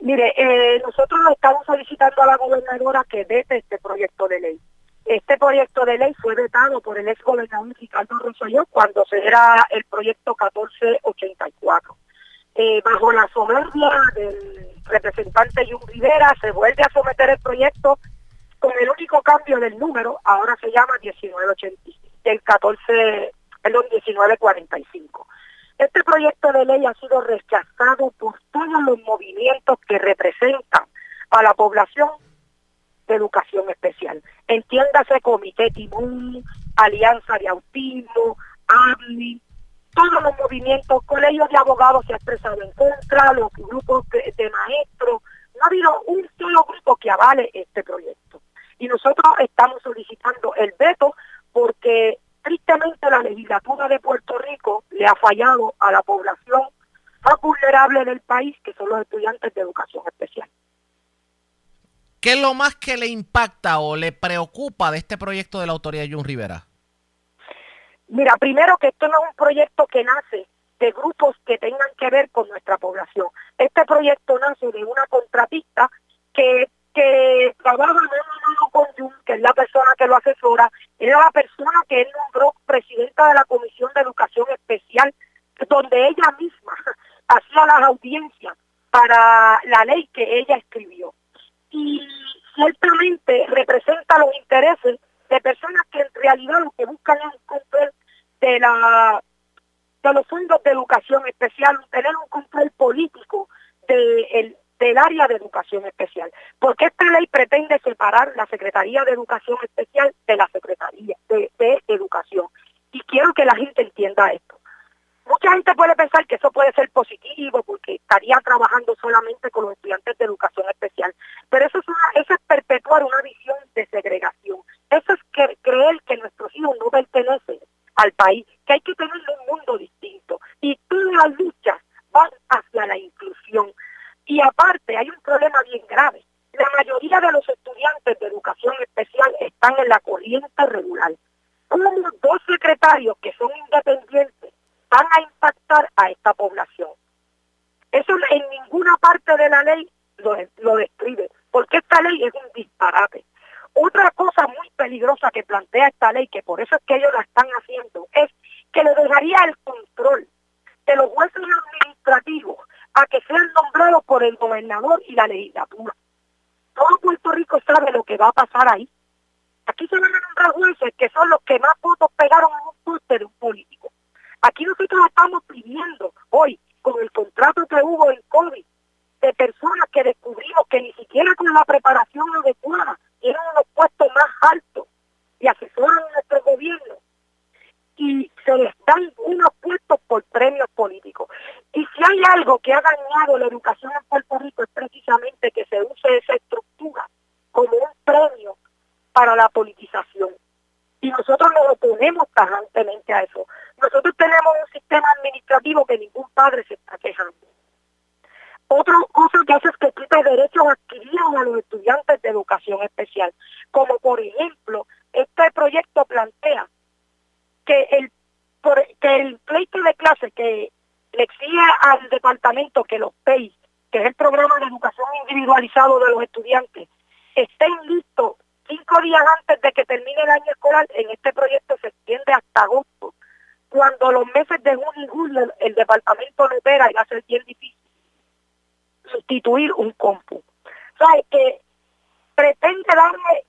Mire, eh, nosotros estamos solicitando a la gobernadora que vete este proyecto de ley. Este proyecto de ley fue vetado por el ex gobernador Ricardo Rosselló cuando se era el proyecto 1484. Eh, bajo la soberbia del representante Jun Rivera se vuelve a someter el proyecto con el único cambio del número, ahora se llama 1985 el 14, perdón, 1945. Este proyecto de ley ha sido rechazado por todos los movimientos que representan a la población de educación especial. Entiéndase Comité Timón, Alianza de Autismo, ABLI, todos los movimientos, colegios de abogados se ha expresado en contra, los grupos de maestros, no ha habido un solo grupo que avale este proyecto. Y nosotros estamos solicitando el veto porque tristemente la legislatura de Puerto Rico le ha fallado a la población más vulnerable del país, que son los estudiantes de educación especial. ¿Qué es lo más que le impacta o le preocupa de este proyecto de la autoridad Jun Rivera? Mira, primero que esto no es un proyecto que nace de grupos que tengan que ver con nuestra población. Este proyecto nace de una contratista que que trabaja mano a con Jun, que es la persona que lo asesora, era la persona que él nombró presidenta de la Comisión de Educación Especial, donde ella misma hacía las audiencias para la ley que ella escribió. Y ciertamente representa los intereses de personas que en realidad lo que buscan es un control de la de los fondos de educación especial, tener un control político de del área de educación especial. Porque esta ley pretende separar la Secretaría de Educación Especial de la Secretaría de, Educación. Y quiero que la gente entienda esto. Mucha gente puede pensar que eso puede ser positivo porque estaría trabajando solamente con los estudiantes de educación especial. Pero eso es, una, eso es perpetuar una visión de segregación. Eso es creer que nuestros hijos no pertenecen al país, que hay que tener un mundo distinto. Y todas las luchas van hacia la. Y aparte, hay un problema bien grave. La mayoría de los estudiantes de educación especial están en la corriente regular. Unos dos secretarios que son independientes van a impactar a esta población. Eso en ninguna parte de la ley lo, lo describe, porque esta ley es un disparate. Otra cosa muy peligrosa que plantea esta ley, que por eso es que ellos la están haciendo, es que le dejaría el control de los jueces administrativos a que sean nombrados por el gobernador y la legislatura. Todo Puerto Rico sabe lo que va a pasar ahí. Aquí se van a nombrar jueces que son los que más votos pegaron en un poste de un político. Aquí nosotros estamos pidiendo hoy, con el contrato que hubo en COVID, de personas que descubrimos que ni siquiera con la preparación adecuada tienen unos puestos más altos y asesoran a nuestro gobierno y se les dan unos puestos por premios políticos. Y si hay algo que ha dañado la educación en Puerto Rico es precisamente que se use esa estructura como un premio para la politización. Y nosotros nos oponemos tajantemente a eso. Nosotros tenemos un sistema administrativo que ningún padre se está quejando. Otra cosa que hace es que quita derechos adquiridos a los estudiantes de educación especial. Como por ejemplo, este proyecto plantea que el, que el pleito de clase que le exige al departamento que los PEI, que es el programa de educación individualizado de los estudiantes, estén listos cinco días antes de que termine el año escolar, en este proyecto se extiende hasta agosto, cuando los meses de junio y julio el departamento no opera y va a ser bien difícil sustituir un compu. O sea, que pretende darle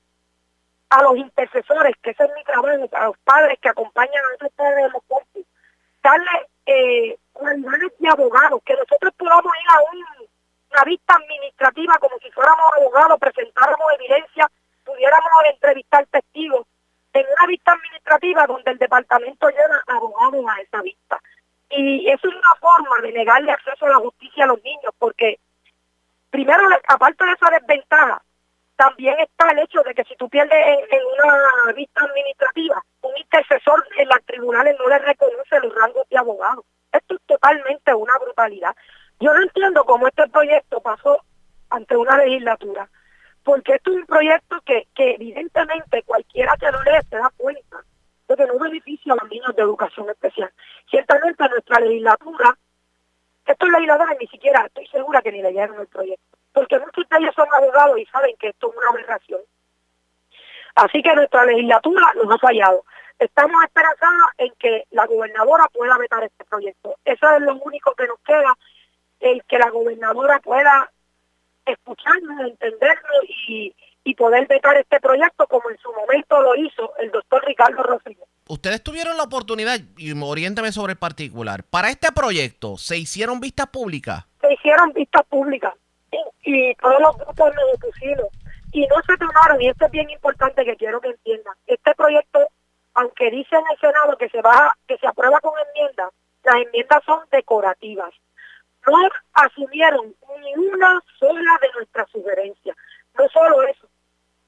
a los intercesores, que ese es mi trabajo, a los padres que acompañan a esos padres de los corpus, darle eh, de abogados, que nosotros podamos ir a un- una vista administrativa como si fuéramos abogados, presentáramos evidencia, pudiéramos entrevistar testigos en una vista administrativa donde el departamento lleva abogados a esa vista. Y eso es una forma de negarle acceso a la justicia a los niños, porque primero, aparte de esa desventaja, también está el hecho de que si tú pierdes en, una vista administrativa, un intercesor en los tribunales no le reconoce los rangos de abogado. Esto es totalmente una brutalidad. Yo no entiendo cómo este proyecto pasó ante una legislatura, porque esto es un proyecto que, que evidentemente cualquiera que lo lee se da cuenta de que no beneficia a los niños de educación especial. Ciertamente nuestra legislatura, estos legisladores ni siquiera estoy segura que ni leyeron el proyecto, porque muchos de ellos son abogados y saben que esto es una aberración. Así que nuestra legislatura nos ha fallado. Estamos esperanzados en que la gobernadora pueda vetar este proyecto. Eso es lo único que nos queda, el que la gobernadora pueda escucharnos, entendernos y, y poder vetar este proyecto como en su momento lo hizo el doctor Ricardo Rosselló. Ustedes tuvieron la oportunidad, y oriénteme sobre el particular, para este proyecto, ¿se hicieron vistas públicas? se hicieron vistas públicas y, todos los grupos nos opusimos y no se tomaron, y esto es bien importante que quiero que entiendan, este proyecto, aunque dice en el Senado que se va, que se aprueba con enmiendas, las enmiendas son decorativas. No asumieron ni una sola de nuestras sugerencias. No solo eso,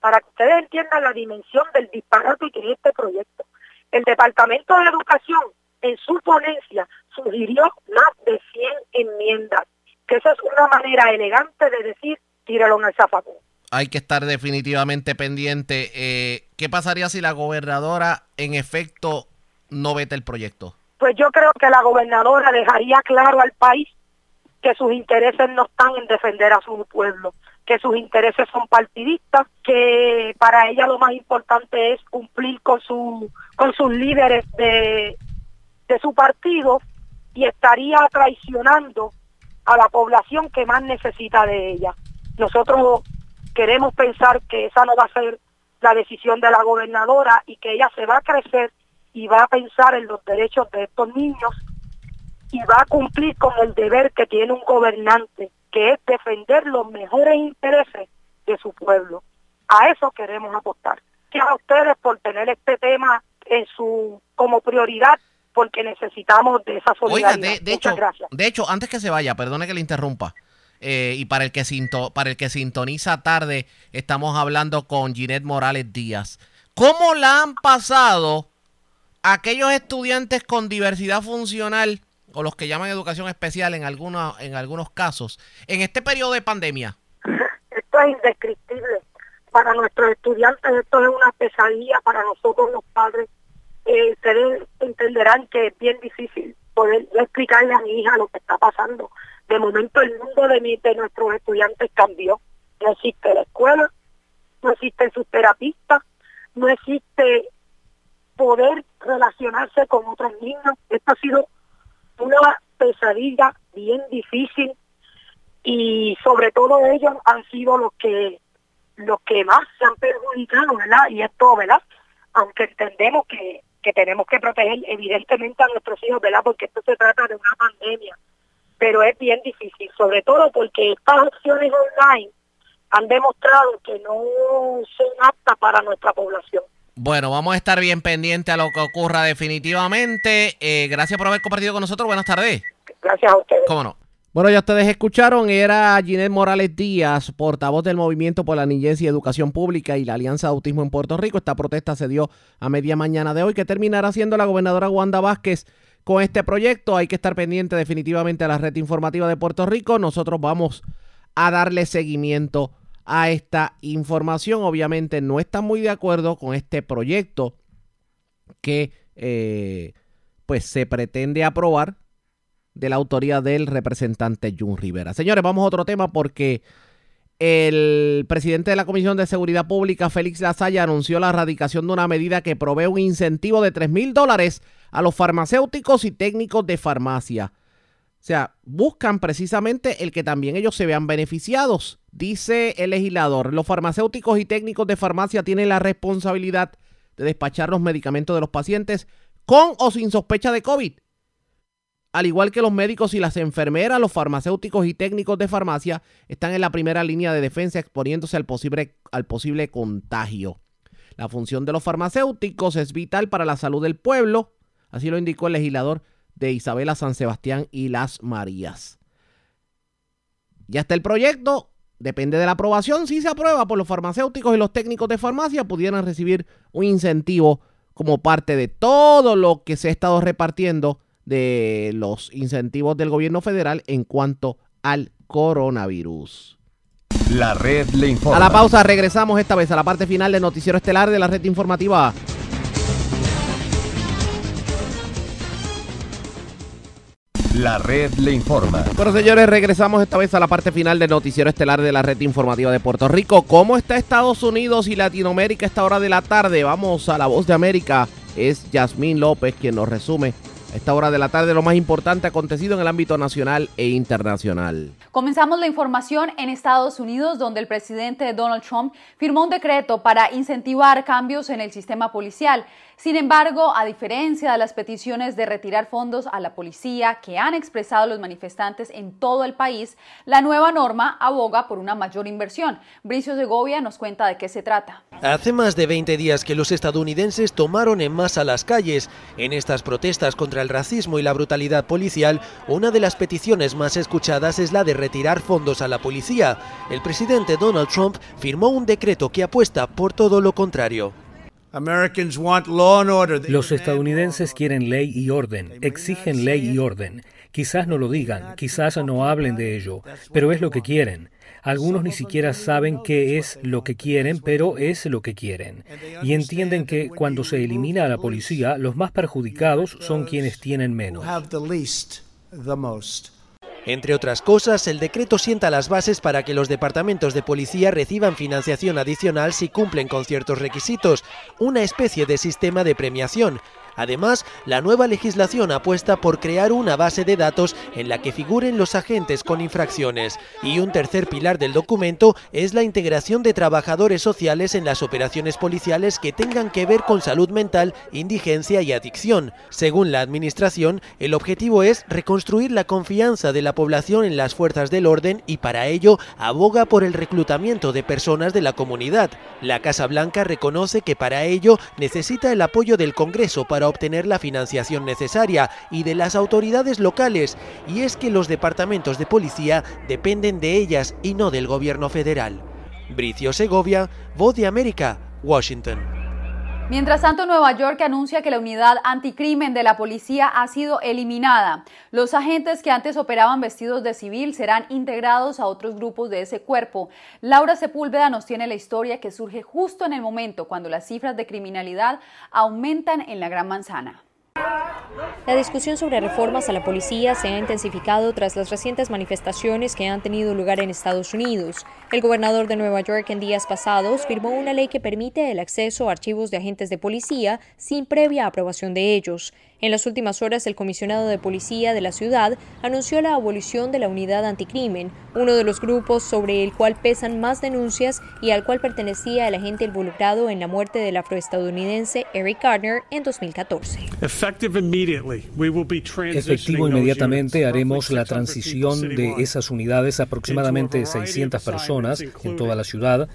para que ustedes entiendan la dimensión del disparate que es este proyecto. El Departamento de Educación en su ponencia sugirió más de 100 enmiendas, que esa es una manera elegante de decir, tíralo en el zafacón. Hay que estar definitivamente pendiente. Eh, ¿Qué pasaría si la gobernadora en efecto no veta el proyecto? Pues yo creo que la gobernadora dejaría claro al país que sus intereses no están en defender a su pueblo, que sus intereses son partidistas, que para ella lo más importante es cumplir con su con sus líderes de, de su partido y estaría traicionando a la población que más necesita de ella. Nosotros queremos pensar que esa no va a ser la decisión de la gobernadora y que ella se va a crecer y va a pensar en los derechos de estos niños y va a cumplir con el deber que tiene un gobernante, que es defender los mejores intereses de su pueblo. A eso queremos apostar. Que a ustedes por tener este tema en su como prioridad, porque necesitamos de esa Oiga, solidaridad. de, de Muchas hecho, gracias. de hecho, antes que se vaya, perdone que le interrumpa. eh, y para el que sinto, para el que sintoniza tarde, estamos hablando con Ginette Morales Díaz. ¿Cómo la han pasado aquellos estudiantes con diversidad funcional o los que llaman educación especial en algunos en algunos casos en este periodo de pandemia? Esto es indescriptible. Para nuestros estudiantes esto es una pesadilla, para nosotros los padres. Eh, ustedes entenderán que es bien difícil poder explicarle a mi hija lo que está pasando. De momento el mundo de, mi, de nuestros estudiantes cambió. No existe la escuela, no existen sus terapistas, no existe poder relacionarse con otros niños. Esto ha sido una pesadilla bien difícil y sobre todo ellos han sido los que los que más se han perjudicado, ¿verdad? Y esto, ¿verdad? Aunque entendemos que, que tenemos que proteger evidentemente a nuestros hijos, ¿verdad? Porque esto se trata de una pandemia, pero es bien difícil, sobre todo porque estas opciones online han demostrado que no son aptas para nuestra población. Bueno, vamos a estar bien pendientes a lo que ocurra definitivamente. Eh, gracias por haber compartido con nosotros. Buenas tardes. Gracias a ustedes. ¿Cómo no? Bueno, ya ustedes escucharon, era Ginette Morales Díaz, portavoz del Movimiento por la Niñez y Educación Pública y la Alianza de Autismo en Puerto Rico. Esta protesta se dio a media mañana de hoy, que terminará siendo la gobernadora Wanda Vázquez con este proyecto. Hay que estar pendiente definitivamente a la red informativa de Puerto Rico. Nosotros vamos a darle seguimiento a esta información. Obviamente no están muy de acuerdo con este proyecto que eh, pues se pretende aprobar de la autoría del representante Jun Rivera. Señores, vamos a otro tema porque el presidente de la Comisión de Seguridad Pública, Félix Lasaya, anunció la erradicación de una medida que provee un incentivo de 3 mil dólares a los farmacéuticos y técnicos de farmacia. O sea, buscan precisamente el que también ellos se vean beneficiados. Dice el legislador, los farmacéuticos y técnicos de farmacia tienen la responsabilidad de despachar los medicamentos de los pacientes con o sin sospecha de COVID. Al igual que los médicos y las enfermeras, los farmacéuticos y técnicos de farmacia están en la primera línea de defensa exponiéndose al posible, al posible contagio. La función de los farmacéuticos es vital para la salud del pueblo, así lo indicó el legislador de Isabela San Sebastián y Las Marías. Ya está el proyecto, depende de la aprobación. Si se aprueba por los farmacéuticos y los técnicos de farmacia, pudieran recibir un incentivo como parte de todo lo que se ha estado repartiendo de los incentivos del gobierno federal en cuanto al coronavirus. La red le informa. A la pausa regresamos esta vez a la parte final del noticiero estelar de la red informativa. La red le informa. Bueno, señores, regresamos esta vez a la parte final del noticiero estelar de la red informativa de Puerto Rico. ¿Cómo está Estados Unidos y Latinoamérica a esta hora de la tarde? Vamos a la voz de América. Es Yasmín López quien nos resume esta hora de la tarde lo más importante acontecido en el ámbito nacional e internacional. Comenzamos la información en Estados Unidos, donde el presidente Donald Trump firmó un decreto para incentivar cambios en el sistema policial. Sin embargo, a diferencia de las peticiones de retirar fondos a la policía que han expresado los manifestantes en todo el país, la nueva norma aboga por una mayor inversión. Bricio Segovia nos cuenta de qué se trata. Hace más de 20 días que los estadounidenses tomaron en masa las calles. En estas protestas contra el racismo y la brutalidad policial, una de las peticiones más escuchadas es la de retirar fondos a la policía. El presidente Donald Trump firmó un decreto que apuesta por todo lo contrario. Los estadounidenses quieren ley y orden, exigen ley y orden. Quizás no lo digan, quizás no hablen de ello, pero es lo que quieren. Algunos ni siquiera saben qué es lo que quieren, pero es lo que quieren. Y entienden que cuando se elimina a la policía, los más perjudicados son quienes tienen menos. Entre otras cosas, el decreto sienta las bases para que los departamentos de policía reciban financiación adicional si cumplen con ciertos requisitos, una especie de sistema de premiación. Además, la nueva legislación apuesta por crear una base de datos en la que figuren los agentes con infracciones. Y un tercer pilar del documento es la integración de trabajadores sociales en las operaciones policiales que tengan que ver con salud mental, indigencia y adicción. Según la Administración, el objetivo es reconstruir la confianza de la población en las fuerzas del orden y para ello aboga por el reclutamiento de personas de la comunidad. La Casa Blanca reconoce que para ello necesita el apoyo del Congreso para obtener la financiación necesaria y de las autoridades locales, y es que los departamentos de policía dependen de ellas y no del gobierno federal. Bricio Segovia, Voz de América, Washington. Mientras tanto, Nueva York anuncia que la unidad anticrimen de la policía ha sido eliminada. Los agentes que antes operaban vestidos de civil serán integrados a otros grupos de ese cuerpo. Laura Sepúlveda nos tiene la historia que surge justo en el momento cuando las cifras de criminalidad aumentan en la Gran Manzana. La discusión sobre reformas a la policía se ha intensificado tras las recientes manifestaciones que han tenido lugar en Estados Unidos. El gobernador de Nueva York en días pasados firmó una ley que permite el acceso a archivos de agentes de policía sin previa aprobación de ellos. En las últimas horas, el comisionado de policía de la ciudad anunció la abolición de la unidad anticrimen, uno de los grupos sobre el cual pesan más denuncias y al cual pertenecía el agente involucrado en la muerte del afroestadounidense Eric Gardner en 2014. Efectivo inmediatamente haremos la transición de esas unidades, aproximadamente 600 personas en toda la ciudad,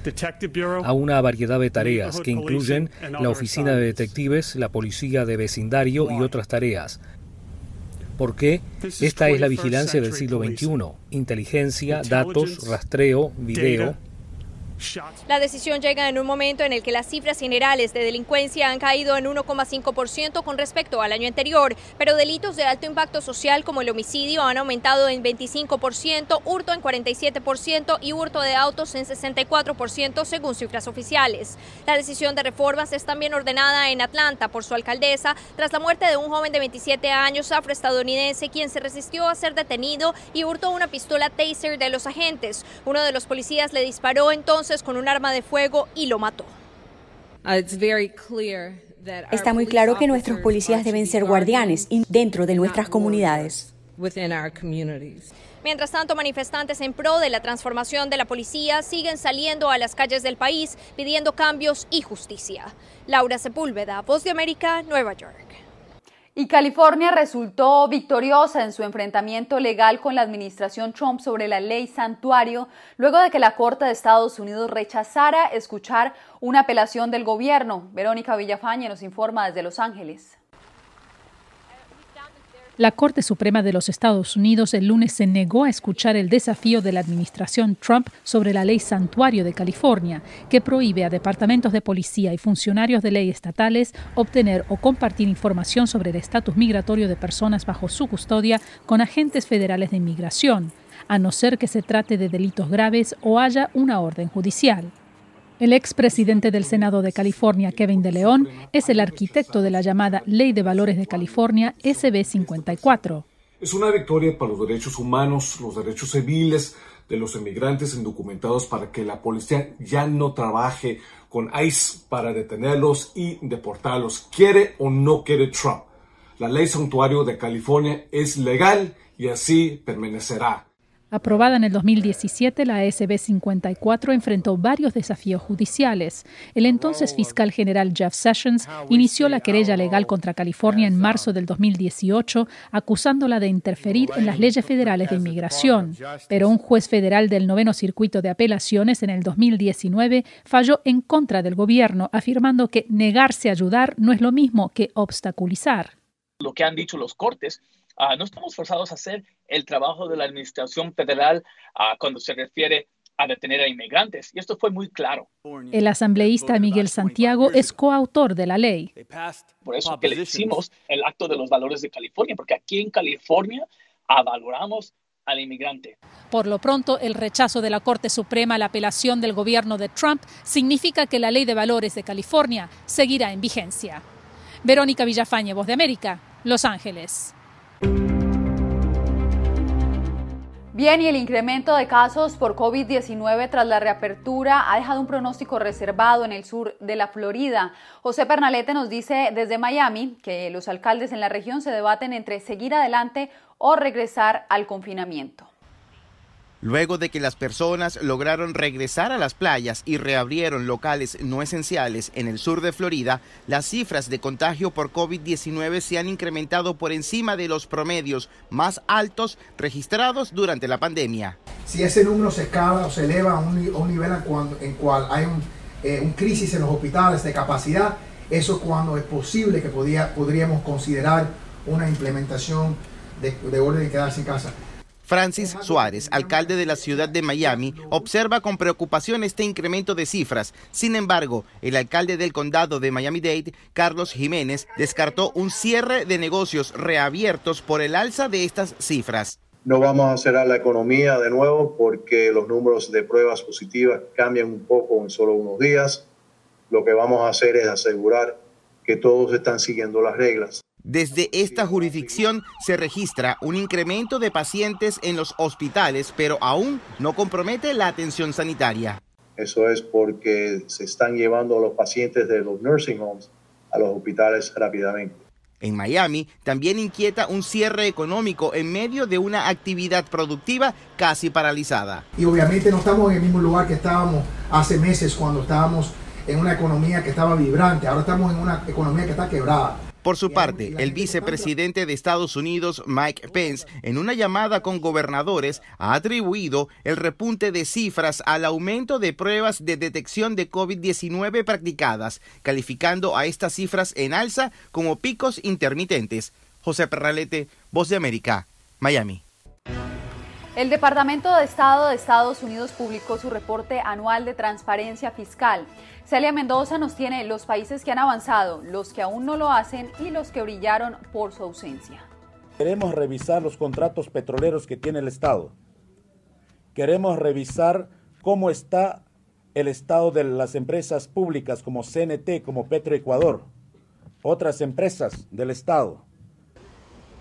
a una variedad de tareas que incluyen la oficina de detectives, la policía de vecindario y otras tareas. Porque esta es la vigilancia del siglo XXI. Inteligencia, datos, rastreo, video, la decisión llega en un momento en el que las cifras generales de delincuencia han caído en 1,5% con respecto al año anterior, pero delitos de alto impacto social como el homicidio han aumentado en 25%, hurto en 47% y hurto de autos en 64% según cifras oficiales. La decisión de reformas es también ordenada en Atlanta por su alcaldesa tras la muerte de un joven de 27 años afroestadounidense quien se resistió a ser detenido y hurtó una pistola taser de los agentes. Uno de los policías le disparó entonces con un arma de fuego y lo mató. Está muy claro que nuestros policías deben ser guardianes dentro de nuestras comunidades. Mientras tanto, manifestantes en pro de la transformación de la policía siguen saliendo a las calles del país pidiendo cambios y justicia. Laura Sepúlveda, Voz de América, Nueva York. Y California resultó victoriosa en su enfrentamiento legal con la administración Trump sobre la ley santuario, luego de que la Corte de Estados Unidos rechazara escuchar una apelación del gobierno. Verónica Villafañe nos informa desde Los Ángeles. La Corte Suprema de los Estados Unidos el lunes se negó a escuchar el desafío de la administración Trump sobre la ley santuario de California, que prohíbe a departamentos de policía y funcionarios de ley estatales obtener o compartir información sobre el estatus migratorio de personas bajo su custodia con agentes federales de inmigración, a no ser que se trate de delitos graves o haya una orden judicial. El expresidente del Senado de California, Kevin de León, es el arquitecto de la llamada Ley de Valores de California, SB 54. Es una victoria para los derechos humanos, los derechos civiles de los inmigrantes indocumentados para que la policía ya no trabaje con ICE para detenerlos y deportarlos, quiere o no quiere Trump. La ley santuario de California es legal y así permanecerá. Aprobada en el 2017, la SB 54 enfrentó varios desafíos judiciales. El entonces fiscal general Jeff Sessions inició la querella legal contra California en marzo del 2018, acusándola de interferir en las leyes federales de inmigración. Pero un juez federal del noveno circuito de apelaciones en el 2019 falló en contra del gobierno, afirmando que negarse a ayudar no es lo mismo que obstaculizar. Lo que han dicho los cortes Ah, no estamos forzados a hacer el trabajo de la administración federal ah, cuando se refiere a detener a inmigrantes. Y esto fue muy claro. El asambleísta Miguel Santiago es coautor de la ley. Por eso que le decimos el acto de los valores de California, porque aquí en California valoramos al inmigrante. Por lo pronto, el rechazo de la Corte Suprema a la apelación del gobierno de Trump significa que la ley de valores de California seguirá en vigencia. Verónica Villafañe, Voz de América, Los Ángeles. Bien, y el incremento de casos por COVID-19 tras la reapertura ha dejado un pronóstico reservado en el sur de la Florida. José Pernalete nos dice desde Miami que los alcaldes en la región se debaten entre seguir adelante o regresar al confinamiento. Luego de que las personas lograron regresar a las playas y reabrieron locales no esenciales en el sur de Florida, las cifras de contagio por COVID-19 se han incrementado por encima de los promedios más altos registrados durante la pandemia. Si ese número se escala o se eleva a un, nivel en, cual hay un, eh, crisis en los hospitales de capacidad, eso es cuando es posible que podríamos considerar una implementación de, de orden de quedarse en casa. Francis Suárez, alcalde de la ciudad de Miami, observa con preocupación este incremento de cifras. Sin embargo, el alcalde del condado de Miami-Dade, Carlos Jiménez, descartó un cierre de negocios reabiertos por el alza de estas cifras. No vamos a cerrar la economía de nuevo porque los números de pruebas positivas cambian un poco en solo unos días. Lo que vamos a hacer es asegurar que todos están siguiendo las reglas. Desde esta jurisdicción se registra un incremento de pacientes en los hospitales, pero aún no compromete la atención sanitaria. Eso es porque se están llevando a los pacientes de los nursing homes a los hospitales rápidamente. En Miami también inquieta un cierre económico en medio de una actividad productiva casi paralizada. Y obviamente no estamos en el mismo lugar que estábamos hace meses cuando estábamos en una economía que estaba vibrante, ahora estamos en una economía que está quebrada. Por su parte, el vicepresidente de Estados Unidos, Mike Pence, en una llamada con gobernadores, ha atribuido el repunte de cifras al aumento de pruebas de detección de COVID-19 practicadas, calificando a estas cifras en alza como picos intermitentes. José Perralete, Voz de América, Miami. El Departamento de Estado de Estados Unidos publicó su reporte anual de transparencia fiscal. Celia Mendoza nos tiene los países que han avanzado, los que aún no lo hacen y los que brillaron por su ausencia. Queremos revisar los contratos petroleros que tiene el Estado. Queremos revisar cómo está el estado de las empresas públicas como CNT, como Petroecuador, otras empresas del Estado.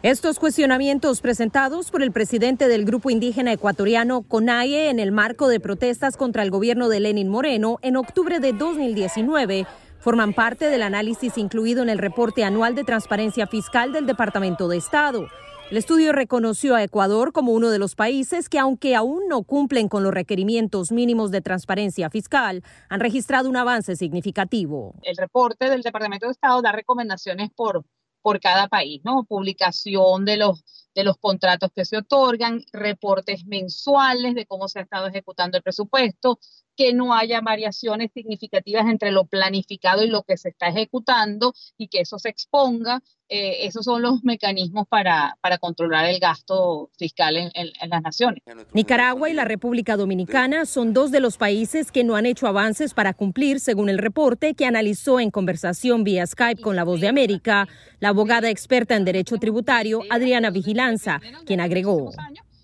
Estos cuestionamientos presentados por el presidente del grupo indígena ecuatoriano CONAIE en el marco de protestas contra el gobierno de Lenin Moreno en octubre de 2019 Forman parte del análisis incluido en el reporte anual de transparencia fiscal del Departamento de Estado. El estudio reconoció a Ecuador como uno de los países que, aunque aún no cumplen con los requerimientos mínimos de transparencia fiscal, han registrado un avance significativo. El reporte del Departamento de Estado da recomendaciones por, por cada país, ¿no? Publicación de los, de los contratos que se otorgan, reportes mensuales de cómo se ha estado ejecutando el presupuesto, que no haya variaciones significativas entre lo planificado y lo que se está ejecutando y que eso se exponga. Eh, esos son los mecanismos para, para controlar el gasto fiscal en, en, las naciones. Nicaragua y la República Dominicana son dos de los países que no han hecho avances para cumplir, según el reporte que analizó en conversación vía Skype con La Voz de América la abogada experta en derecho tributario Adriana Vigilanza, quien agregó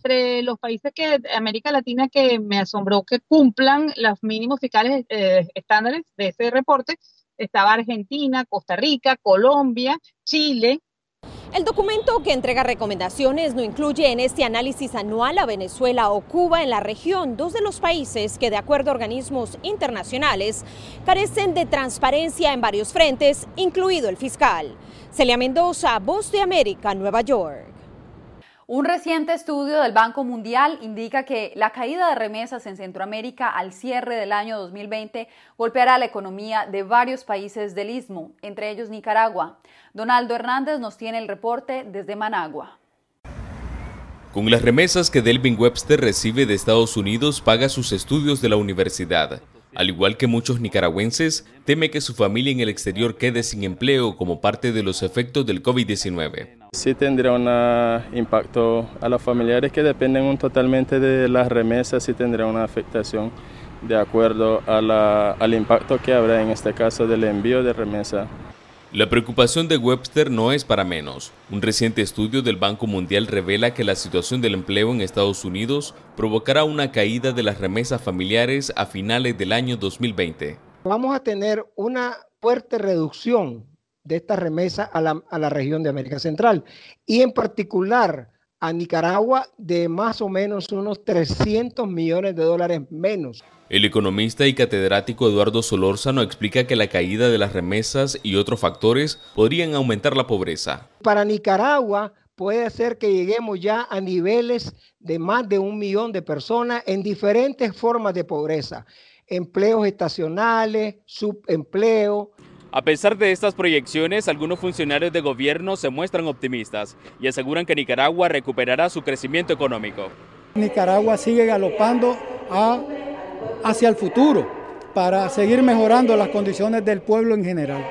entre los países que América Latina que me asombró que cumplan los mínimos fiscales eh, estándares de ese reporte estaba Argentina, Costa Rica, Colombia, Chile. El documento que entrega recomendaciones no incluye en este análisis anual a Venezuela o Cuba en la región, dos de los países que de acuerdo a organismos internacionales carecen de transparencia en varios frentes, incluido el fiscal. Celia Mendoza, Voz de América, Nueva York. Un reciente estudio del Banco Mundial indica que la caída de remesas en Centroamérica al cierre del año 2020 golpeará la economía de varios países del istmo, entre ellos Nicaragua. Donaldo Hernández nos tiene el reporte desde Managua. Con las remesas que Delvin Webster recibe de Estados Unidos paga sus estudios de la universidad. Al igual que muchos nicaragüenses, teme que su familia en el exterior quede sin empleo como parte de los efectos del COVID-19. Sí tendría un impacto a los familiares que dependen totalmente de las remesas, sí tendría una afectación de acuerdo al impacto que habrá en este caso del envío de remesa. La preocupación de Webster no es para menos. Un reciente estudio del Banco Mundial revela que la situación del empleo en Estados Unidos provocará una caída de las remesas familiares a finales del año 2020. Vamos a tener una fuerte reducción de esta remesa a la, a la región de América Central y en particular a Nicaragua de más o menos unos 300 millones de dólares menos. El economista y catedrático Eduardo Solórzano explica que la caída de las remesas y otros factores podrían aumentar la pobreza. Para Nicaragua puede ser que lleguemos ya a niveles de más de un millón de personas en diferentes formas de pobreza, empleos estacionales, subempleo, a pesar de estas proyecciones, algunos funcionarios de gobierno se muestran optimistas y aseguran que Nicaragua recuperará su crecimiento económico. Nicaragua sigue galopando hacia el futuro para seguir mejorando las condiciones del pueblo en general.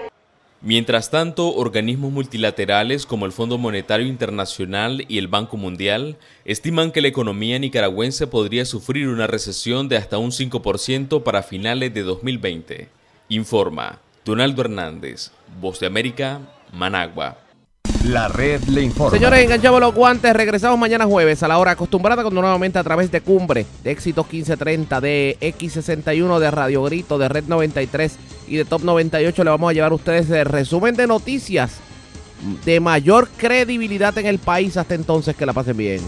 Mientras tanto, organismos multilaterales como el Fondo Monetario Internacional y el Banco Mundial estiman que la economía nicaragüense podría sufrir una recesión de hasta un 5% para finales de 2020. Informa Donaldo Hernández, Voz de América, Managua. La red le informa. Señores, enganchamos los guantes. Regresamos mañana jueves a la hora acostumbrada, cuando nuevamente a través de Cumbre, de Éxitos 1530, de X61, de Radio Grito, de Red 93 y de Top 98 le vamos a llevar a ustedes el resumen de noticias de mayor credibilidad en el país. Hasta entonces, que la pasen bien.